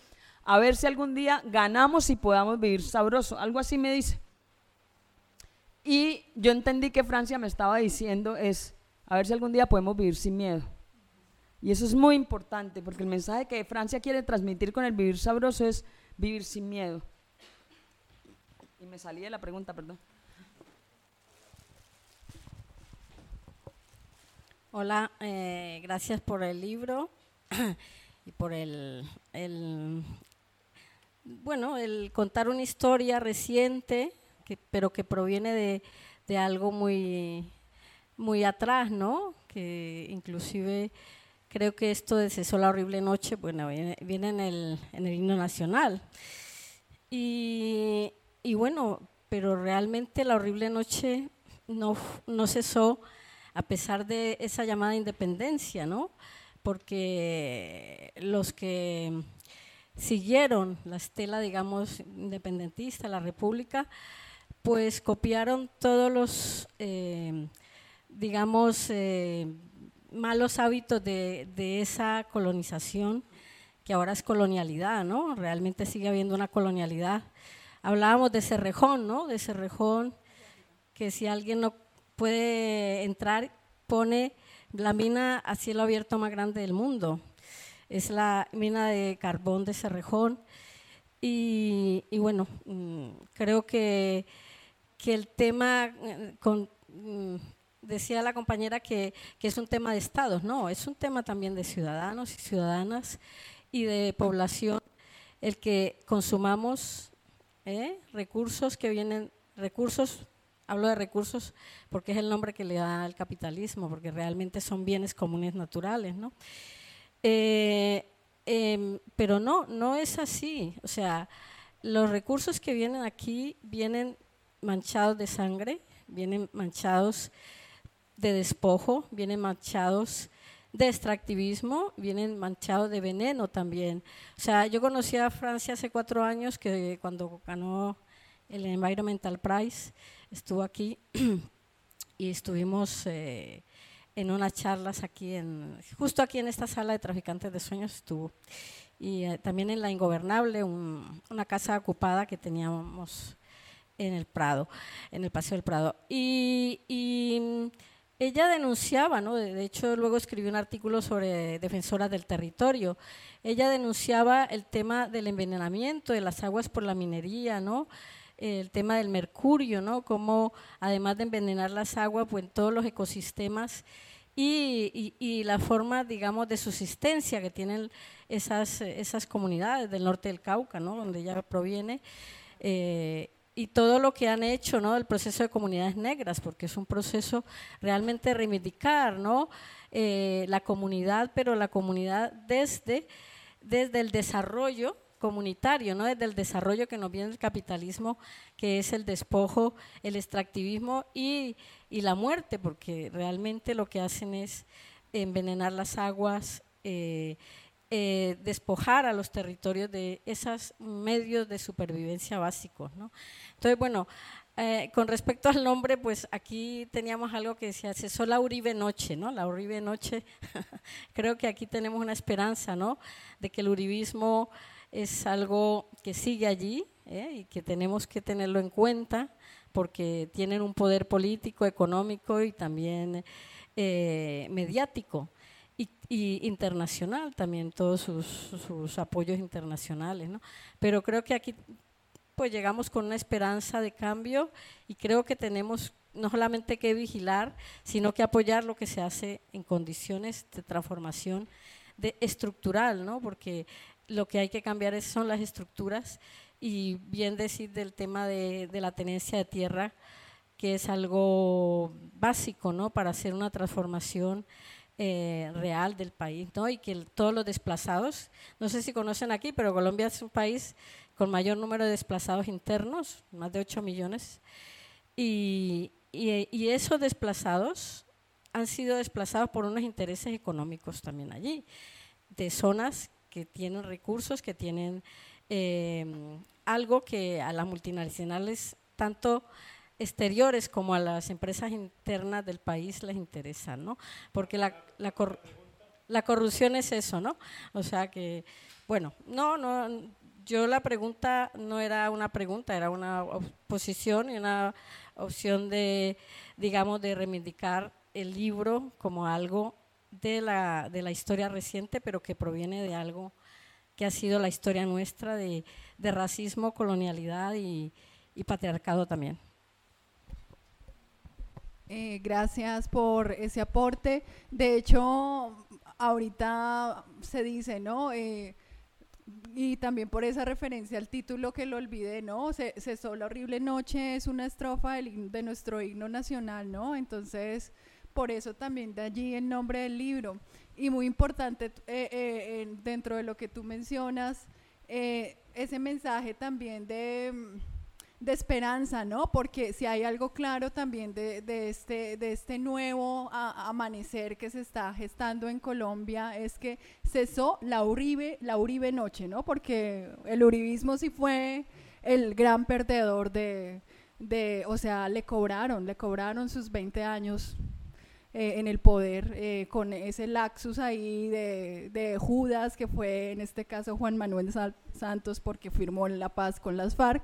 a ver si algún día ganamos y podamos vivir sabroso. Algo así me dice. Y yo entendí que Francia me estaba diciendo es, a ver si algún día podemos vivir sin miedo. Y eso es muy importante, porque el mensaje que Francia quiere transmitir con el vivir sabroso es vivir sin miedo. Y me salí de la pregunta, perdón. Hola, eh, gracias por el libro y por el, bueno, el contar una historia reciente, pero que proviene de, algo muy, muy atrás, ¿no? Que inclusive creo que esto de Cesó la horrible noche, bueno, viene, en, el, en, el, himno nacional. Y, y, bueno, pero realmente la horrible noche no, no cesó a pesar de esa llamada independencia, ¿no? Porque los que siguieron la estela, digamos, independentista, la República, pues copiaron todos los, eh, digamos, eh, malos hábitos de, de, esa colonización, que ahora es colonialidad, ¿no? Realmente sigue habiendo una colonialidad. Hablábamos de Cerrejón, ¿no? De Cerrejón, que si alguien no puede entrar, pone la mina a cielo abierto más grande del mundo. Es la mina de carbón de Cerrejón. Y, bueno, mm, creo que, que el tema, eh, con, mm, decía la compañera que, que, es un tema de estados, no, es un tema también de ciudadanos y ciudadanas y de población, el que consumamos ¿eh? recursos que vienen, recursos Hablo de recursos porque es el nombre que le da al capitalismo, porque realmente son bienes comunes naturales, ¿no? Eh, em, pero no, no es así. O sea, los recursos que vienen aquí vienen manchados de sangre, vienen manchados de despojo, vienen manchados de extractivismo, vienen manchados de veneno también. O sea, yo conocí a Francia hace cuatro años, que cuando ganó el Environmental Prize, estuvo aquí y estuvimos eh, en unas charlas aquí, en, justo aquí en esta sala de traficantes de sueños estuvo. Y eh, también en La Ingobernable, una casa ocupada que teníamos en el Prado, en el Paseo del Prado. Y, y ella denunciaba, ¿no? de hecho luego escribió un artículo sobre defensoras del territorio, ella denunciaba el tema del envenenamiento de las aguas por la minería, ¿no? el tema del mercurio, ¿no? Como además de envenenar las aguas, pues en todos los ecosistemas y, la forma, digamos, de subsistencia que tienen esas, esas comunidades del norte del Cauca, ¿no? Donde ella proviene. Eh, y todo lo que han hecho, ¿no? El proceso de comunidades negras, porque es un proceso realmente reivindicar, ¿no? Eh, la comunidad, pero la comunidad desde, desde el desarrollo comunitario, ¿no? desde el desarrollo que nos viene el capitalismo, que es el despojo, el extractivismo y, la muerte, porque realmente lo que hacen es envenenar las aguas, eh, eh, despojar a los territorios de esos medios de supervivencia básicos. ¿no? Entonces, bueno, eh, con respecto al nombre, pues aquí teníamos algo que decía, cesó la Uribe Noche, ¿no? La Uribe Noche, creo que aquí tenemos una esperanza, ¿no? De que el uribismo es algo que sigue allí ¿eh? y que tenemos que tenerlo en cuenta porque tienen un poder político, económico y también eh, mediático y, internacional también, todos sus, apoyos internacionales. ¿no? Pero creo que aquí pues llegamos con una esperanza de cambio y creo que tenemos no solamente que vigilar, sino que apoyar lo que se hace en condiciones de transformación de estructural, ¿no? porque lo que hay que cambiar son las estructuras y bien decir del tema de, la tenencia de tierra, que es algo básico ¿no? para hacer una transformación eh, real del país, ¿no? Y que todos los desplazados, no sé si conocen aquí, pero Colombia es un país con mayor número de desplazados internos, más de 8 millones, y, y, esos desplazados han sido desplazados por unos intereses económicos también allí, de zonas que tienen recursos, que tienen eh, algo que a las multinacionales, tanto exteriores como a las empresas internas del país les interesa, ¿no? Porque la, la, la, corrupción es eso, ¿no? O sea que, bueno, no, no, yo la pregunta no era una pregunta, era una posición y una opción de, digamos, de reivindicar el libro como algo de la, de la historia reciente, pero que proviene de algo que ha sido la historia nuestra de, de racismo, colonialidad y, y patriarcado también. Eh, gracias por ese aporte. De hecho, ahorita se dice, ¿no? Eh, y también por esa referencia al título que lo olvidé, ¿no? Se, Cesó la horrible noche es una estrofa de nuestro himno nacional, ¿no? Entonces, por eso también de allí el nombre del libro. Y muy importante eh, dentro de lo que tú mencionas, ese mensaje también de de esperanza, ¿no? Porque si hay algo claro también de, este, de este nuevo amanecer que se está gestando en Colombia es que cesó la Uribe, la Uribe noche, ¿no? Porque el uribismo sí fue el gran perdedor de, de, o sea, le cobraron, le cobraron sus 20 años eh, en el poder, eh, con ese laxus ahí de, Judas, que fue en este caso Juan Manuel Santos, porque firmó la paz con las FARC,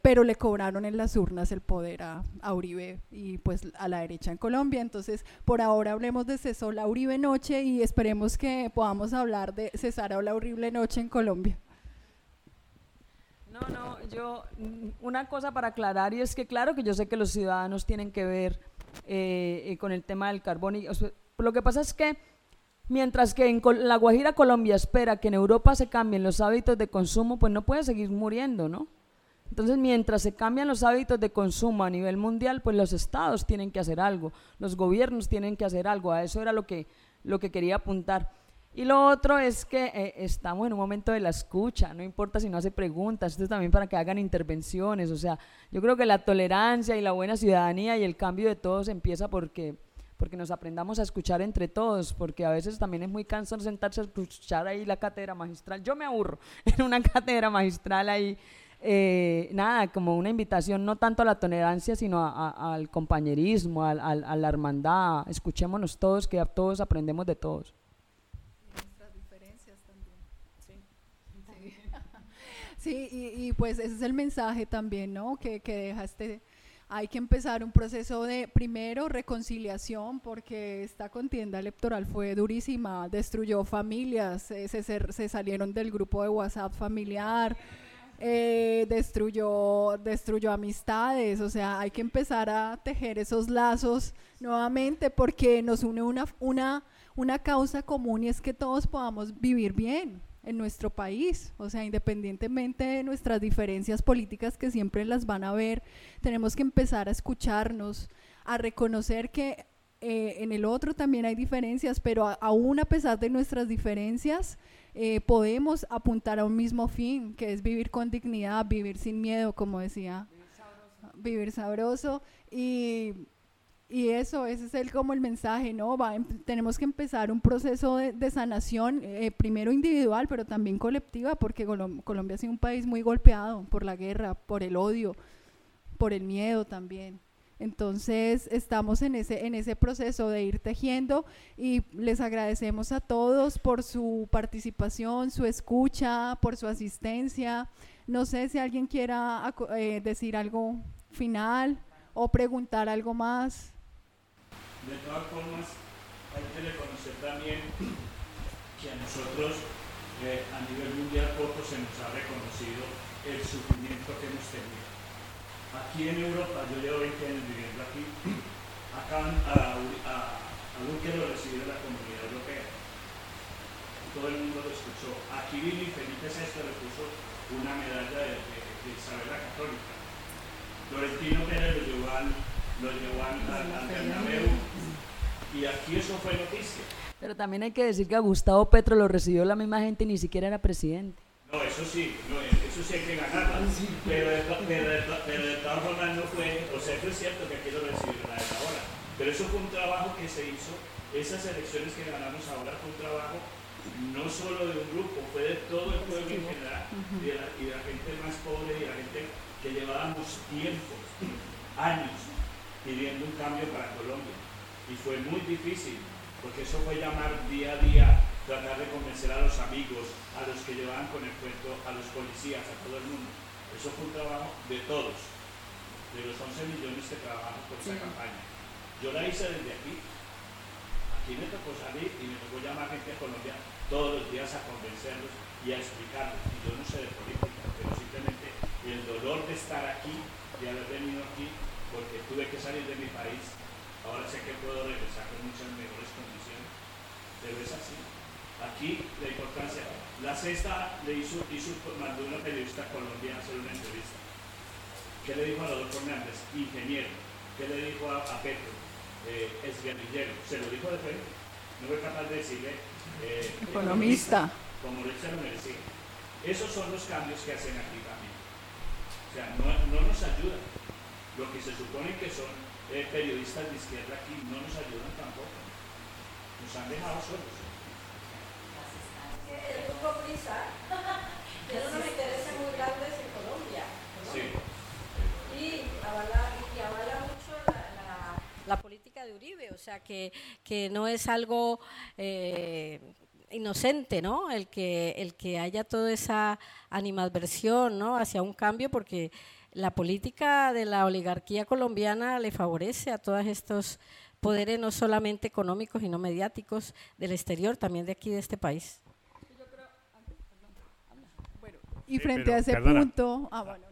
pero le cobraron en las urnas el poder a, Uribe y pues a la derecha en Colombia. Entonces, por ahora hablemos de Cesó la Uribe Noche y esperemos que podamos hablar de Cesar la Horrible Noche en Colombia. No, no, yo, una cosa para aclarar y es que claro que yo sé que los ciudadanos tienen que ver eh, eh, con el tema del carbón. Y, lo que pasa es que mientras que en la Guajira Colombia espera que en Europa se cambien los hábitos de consumo, pues no puede seguir muriendo, ¿no? Entonces, mientras se cambian los hábitos de consumo a nivel mundial, pues los estados tienen que hacer algo, los gobiernos tienen que hacer algo, a eso era lo que, lo que quería apuntar. Y lo otro es que eh, estamos en un momento de la escucha, no importa si no hace preguntas, esto es también para que hagan intervenciones, o sea, yo creo que la tolerancia y la buena ciudadanía y el cambio de todos empieza porque, porque nos aprendamos a escuchar entre todos, porque a veces también es muy cansado sentarse a escuchar ahí la cátedra magistral, yo me aburro en una cátedra magistral ahí, eh, nada, como una invitación no tanto a la tolerancia, sino al compañerismo, a la hermandad, escuchémonos todos, que todos aprendemos de todos. Sí, y, pues ese es el mensaje también, ¿no? Que, que dejaste. Hay que empezar un proceso de, primero, reconciliación, porque esta contienda electoral fue durísima, destruyó familias, se, se, salieron del grupo de WhatsApp familiar, eh, destruyó, destruyó amistades, o sea, hay que empezar a tejer esos lazos nuevamente porque nos une una, una, una causa común y es que todos podamos vivir bien, en nuestro país. O sea, independientemente de nuestras diferencias políticas que siempre las van a ver, tenemos que empezar a escucharnos, a reconocer que eh, en el otro también hay diferencias, pero aún a pesar de nuestras diferencias, eh, podemos apuntar a un mismo fin, que es vivir con dignidad, vivir sin miedo, como decía. Vivir sabroso. y y eso, ese es el, como el mensaje, ¿no? Va, em, tenemos que empezar un proceso de, sanación, eh, primero individual, pero también colectiva, porque Colombia ha sido un país muy golpeado por la guerra, por el odio, por el miedo también. Entonces estamos en ese, en ese proceso de ir tejiendo y les agradecemos a todos por su participación, su escucha, por su asistencia. No sé si alguien quiera eh, decir algo final o preguntar algo más. De todas formas, hay que reconocer también que a nosotros eh, a nivel mundial poco se nos ha reconocido el sufrimiento que hemos tenido. Aquí en Europa, yo llevo 20 años viviendo aquí, acá a, a, a Luque lo recibió la comunidad europea. Todo el mundo lo escuchó. Aquí vino y Felipe VI le puso una medalla de, de, Isabel la Católica. Florentino Pérez lo llevó al, lo llevó al, al, Y aquí eso fue noticia. Pero también hay que decir que a Gustavo Petro lo recibió la misma gente y ni siquiera era presidente. No, eso sí, no, eso sí hay que ganarlo. Pero, de, pero, de, to- pero de todas formas no fue, o sea, eso es cierto que aquí lo recibieron a esa hora. Pero eso fue un trabajo que se hizo, esas elecciones que ganamos ahora fue un trabajo no solo de un grupo, fue de todo el pueblo en general, y, de la, y de la gente más pobre y de la gente que llevábamos tiempo, años, pidiendo un cambio para Colombia. Y fue muy difícil, porque eso fue llamar día a día, tratar de convencer a los amigos, a los que llevaban con el cuento, a los policías, a todo el mundo. Eso fue un trabajo de todos, de los 11 millones que trabajamos por esa campaña. Yo la hice desde aquí. Aquí me tocó salir y me tocó llamar gente de Colombia todos los días a convencerlos y a explicarles. Y yo no sé de política, pero simplemente el dolor de estar aquí, de haber venido aquí, porque tuve que salir de mi país, ahora sé que puedo regresar con muchas mejores condiciones. Pero es así. Aquí la importancia, la sexta le hizo, hizo mandó una periodista a Colombia a hacer una entrevista. ¿Qué le dijo a Rodolfo Hernández? Ingeniero. ¿Qué le dijo a, a Petro? Eh, es guerrillero. Se lo dijo de frente. No fue capaz de decirle eh, Economista. como él se lo merecía. Esos son los cambios que hacen aquí también. O sea, no, no nos ayudan. Lo que se supone que son eh, periodistas de izquierda aquí no nos ayudan tampoco. Nos han dejado solos. El grupo Prisa tiene unos intereses muy grandes en Colombia. Sí. Y avala, y avala mucho la, la- la política de Uribe, o sea que, que no es algo eh, inocente, ¿no? El que, el que haya toda esa animadversión, ¿no? Hacia un cambio, porque la política de la oligarquía colombiana le favorece a todos estos poderes, no solamente económicos, sino mediáticos del exterior, también de aquí, de este país. Y Sí, frente pero, a ese perdona. punto, ah, bueno,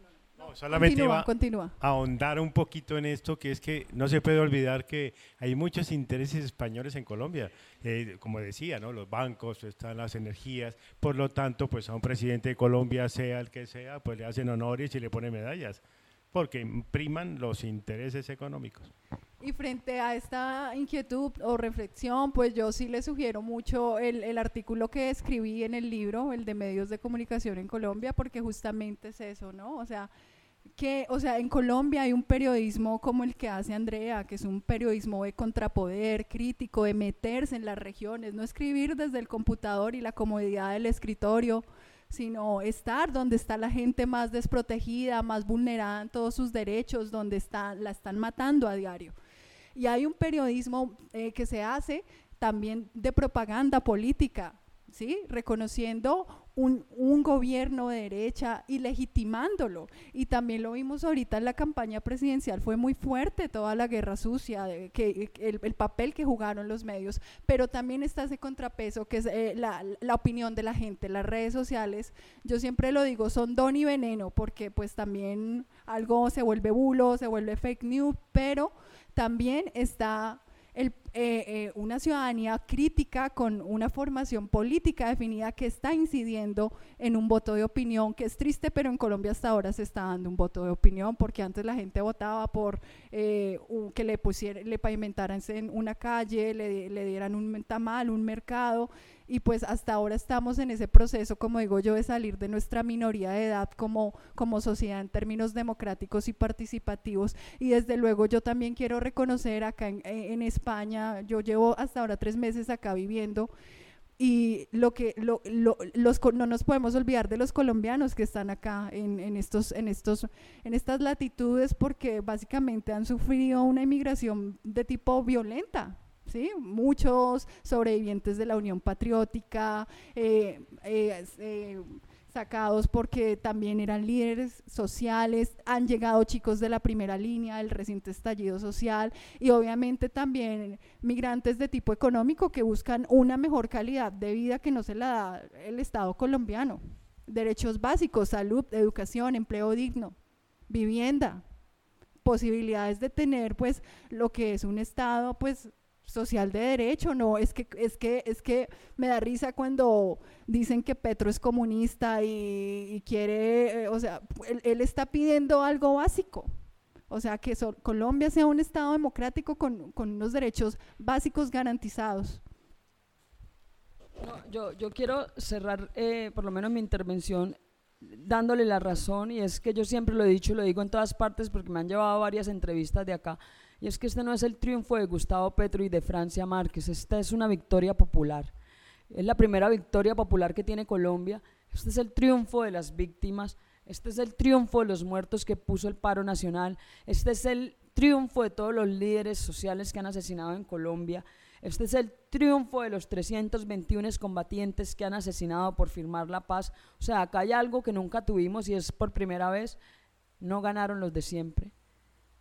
no. No, solamente continúa, iba continúa. a ahondar un poquito en esto, que es que no se puede olvidar que hay muchos intereses españoles en Colombia. Eh, como decía, ¿no? los bancos, están las energías. Por lo tanto, pues a un presidente de Colombia, sea el que sea, pues le hacen honores y le ponen medallas, porque priman los intereses económicos. Y frente a esta inquietud o reflexión, pues yo sí le sugiero mucho el, el artículo que escribí en el libro, el de medios de comunicación en Colombia, porque justamente es eso, ¿no? O sea, que, o sea, en Colombia hay un periodismo como el que hace Andrea, que es un periodismo de contrapoder, crítico, de meterse en las regiones, no escribir desde el computador y la comodidad del escritorio, sino estar donde está la gente más desprotegida, más vulnerada en todos sus derechos, donde está, la están matando a diario. Y hay un periodismo eh, que se hace también de propaganda política, ¿sí? Reconociendo un, gobierno de derecha y legitimándolo. Y también lo vimos ahorita en la campaña presidencial, fue muy fuerte toda la guerra sucia, que, el, el papel que jugaron los medios, pero también está ese contrapeso que es eh, la, la opinión de la gente, las redes sociales, yo siempre lo digo, son don y veneno, porque pues también algo se vuelve bulo, se vuelve fake news, pero también está eh, eh, una ciudadanía crítica con una formación política definida que está incidiendo en un voto de opinión, que es triste, pero en Colombia hasta ahora se está dando un voto de opinión, porque antes la gente votaba por eh, que le pusieran, le pavimentaran en una calle, le, le dieran un tamal, un mercado, y pues hasta ahora estamos en ese proceso, como digo yo, de salir de nuestra minoría de edad como, como sociedad en términos democráticos y participativos. Y desde luego yo también quiero reconocer acá en, en España, yo llevo hasta ahora tres meses acá viviendo. Y lo que lo, lo- los no nos podemos olvidar de los colombianos que están acá en, en estos en estos en estas latitudes porque básicamente han sufrido una inmigración de tipo violenta ¿sí? Muchos sobrevivientes de la Unión Patriótica, eh, eh, eh, sacados porque también eran líderes sociales, han llegado chicos de la primera línea del reciente estallido social y obviamente también migrantes de tipo económico que buscan una mejor calidad de vida que no se la da el Estado colombiano. Derechos básicos, salud, educación, empleo digno, vivienda, posibilidades de tener pues lo que es un Estado pues social de derecho, no, es que, es que, es que me da risa cuando dicen que Petro es comunista y, quiere, eh, o sea, él, él está pidiendo algo básico. O sea, que Colombia sea un Estado democrático con, con unos derechos básicos garantizados. yo, yo, quiero cerrar eh, por lo menos mi intervención dándole la razón y es que yo siempre lo he dicho y lo digo en todas partes porque me han llevado varias entrevistas de acá y es que este no es el triunfo de Gustavo Petro y de Francia Márquez, esta es una victoria popular. Es la primera victoria popular que tiene Colombia. Este es el triunfo de las víctimas. Este es el triunfo de los muertos que puso el paro nacional. Este es el triunfo de todos los líderes sociales que han asesinado en Colombia. Este es el triunfo de los 321 combatientes que han asesinado por firmar la paz. O sea, acá hay algo que nunca tuvimos y es por primera vez, no ganaron los de siempre.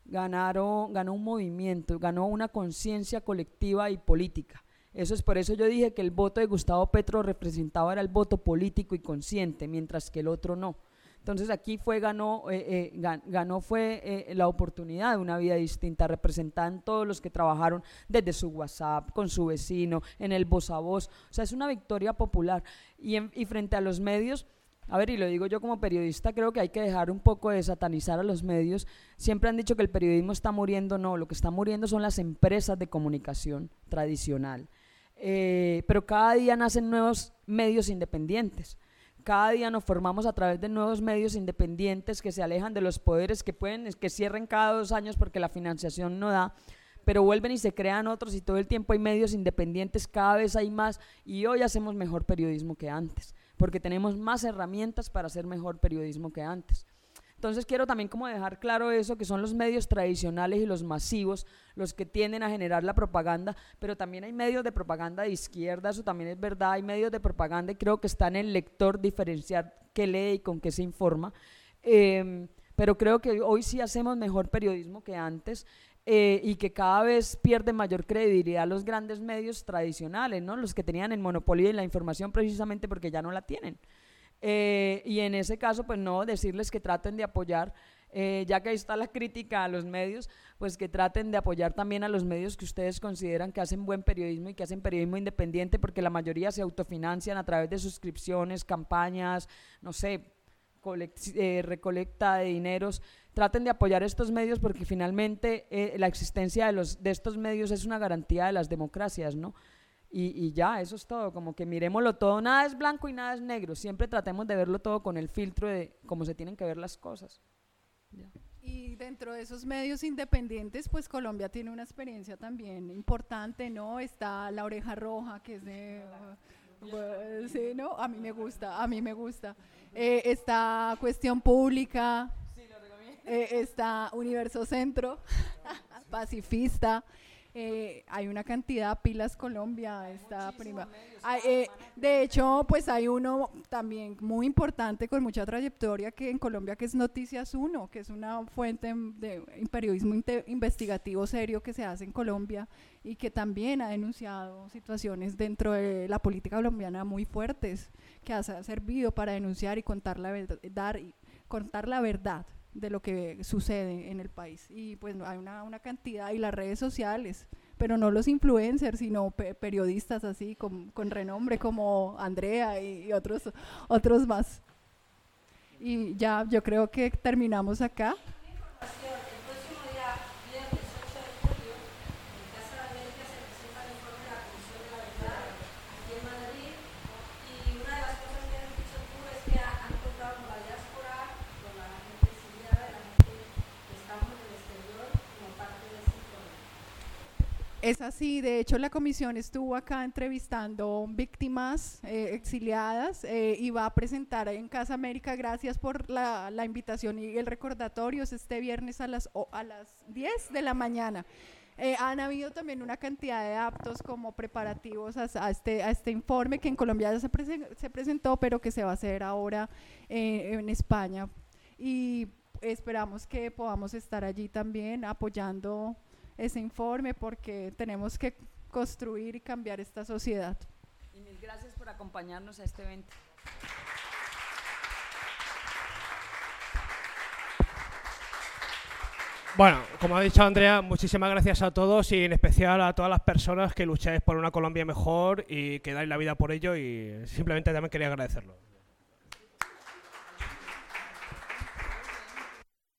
Ganaron, ganó un movimiento, ganó una conciencia colectiva y política. Eso es por eso yo dije que el voto de Gustavo Petro representaba era el voto político y consciente, mientras que el otro no. Entonces aquí fue, ganó, eh, eh, ganó fue eh, la oportunidad de una vida distinta, representan todos los que trabajaron desde su WhatsApp, con su vecino, en el voz a voz. O sea, es una victoria popular. Y, y frente a los medios, a ver, y lo digo yo como periodista, creo que hay que dejar un poco de satanizar a los medios. Siempre han dicho que el periodismo está muriendo, no, lo que está muriendo son las empresas de comunicación tradicional. pero cada día nacen nuevos medios independientes. Cada día nos formamos a través de nuevos medios independientes que se alejan de los poderes que pueden, que cierren cada dos años porque la financiación no da, pero vuelven y se crean otros y todo el tiempo hay medios independientes, cada vez hay más y hoy hacemos mejor periodismo que antes, porque tenemos más herramientas para hacer mejor periodismo que antes. Entonces quiero también como dejar claro eso, que son los medios tradicionales y los masivos los que tienden a generar la propaganda, pero también hay medios de propaganda de izquierda, eso también es verdad, hay medios de propaganda y creo que está en el lector diferenciar qué lee y con qué se informa. Em, pero creo que hoy sí hacemos mejor periodismo que antes. Eh, y que cada vez pierden mayor credibilidad los grandes medios tradicionales, ¿no? los que tenían el monopolio de la información precisamente porque ya no la tienen. Eh, y en ese caso, pues no, decirles que traten de apoyar, eh, ya que ahí está la crítica a los medios, pues que traten de apoyar también a los medios que ustedes consideran que hacen buen periodismo y que hacen periodismo independiente, porque la mayoría se autofinancian a través de suscripciones, campañas, no sé, eh, recolecta de dineros. Traten de apoyar estos medios porque finalmente la existencia de, los, de estos medios es una garantía de las democracias, ¿no? Y, ya, eso es todo, como que miremoslo todo, nada es blanco y nada es negro, siempre tratemos de verlo todo con el filtro de cómo se tienen que ver las cosas. Y dentro de esos medios independientes, pues Colombia tiene una experiencia también importante, ¿no? Está La Oreja Roja, que es de... sí, ¿no? A mí me gusta, a mí me gusta. Eh, está Cuestión Pública, eh, está Universo Centro, Pacifista. Eh, hay una cantidad, Pilas Colombia, está prima. Eh, de hecho, pues hay uno también muy importante con mucha trayectoria que en Colombia que es Noticias Uno, que es una fuente de periodismo investigativo serio que se hace en Colombia y que también ha denunciado situaciones dentro de la política colombiana muy fuertes, que ha servido para denunciar y contar la verdad, dar y contar la verdad de lo que sucede en el país. Y pues hay una, una cantidad, y las redes sociales, pero no los influencers, sino periodistas así, con, con, renombre como Andrea y, y, otros, otros más. Y ya, yo creo que terminamos acá. Es así, de hecho la comisión estuvo acá entrevistando víctimas eh, exiliadas eh, y va a presentar en Casa América, gracias por la, invitación y el recordatorio, es este viernes a las, a las 10 de la mañana. Eh, han habido también una cantidad de actos como preparativos a, este, a este informe que en Colombia ya se, se presentó, pero que se va a hacer ahora en España. Y esperamos que podamos estar allí también apoyando ese informe porque tenemos que construir y cambiar esta sociedad. Y mil gracias por acompañarnos a este evento. Bueno, como ha dicho Andrea, muchísimas gracias a todos y en especial a todas las personas que lucháis por una Colombia mejor y que dais la vida por ello y simplemente también quería agradecerlo.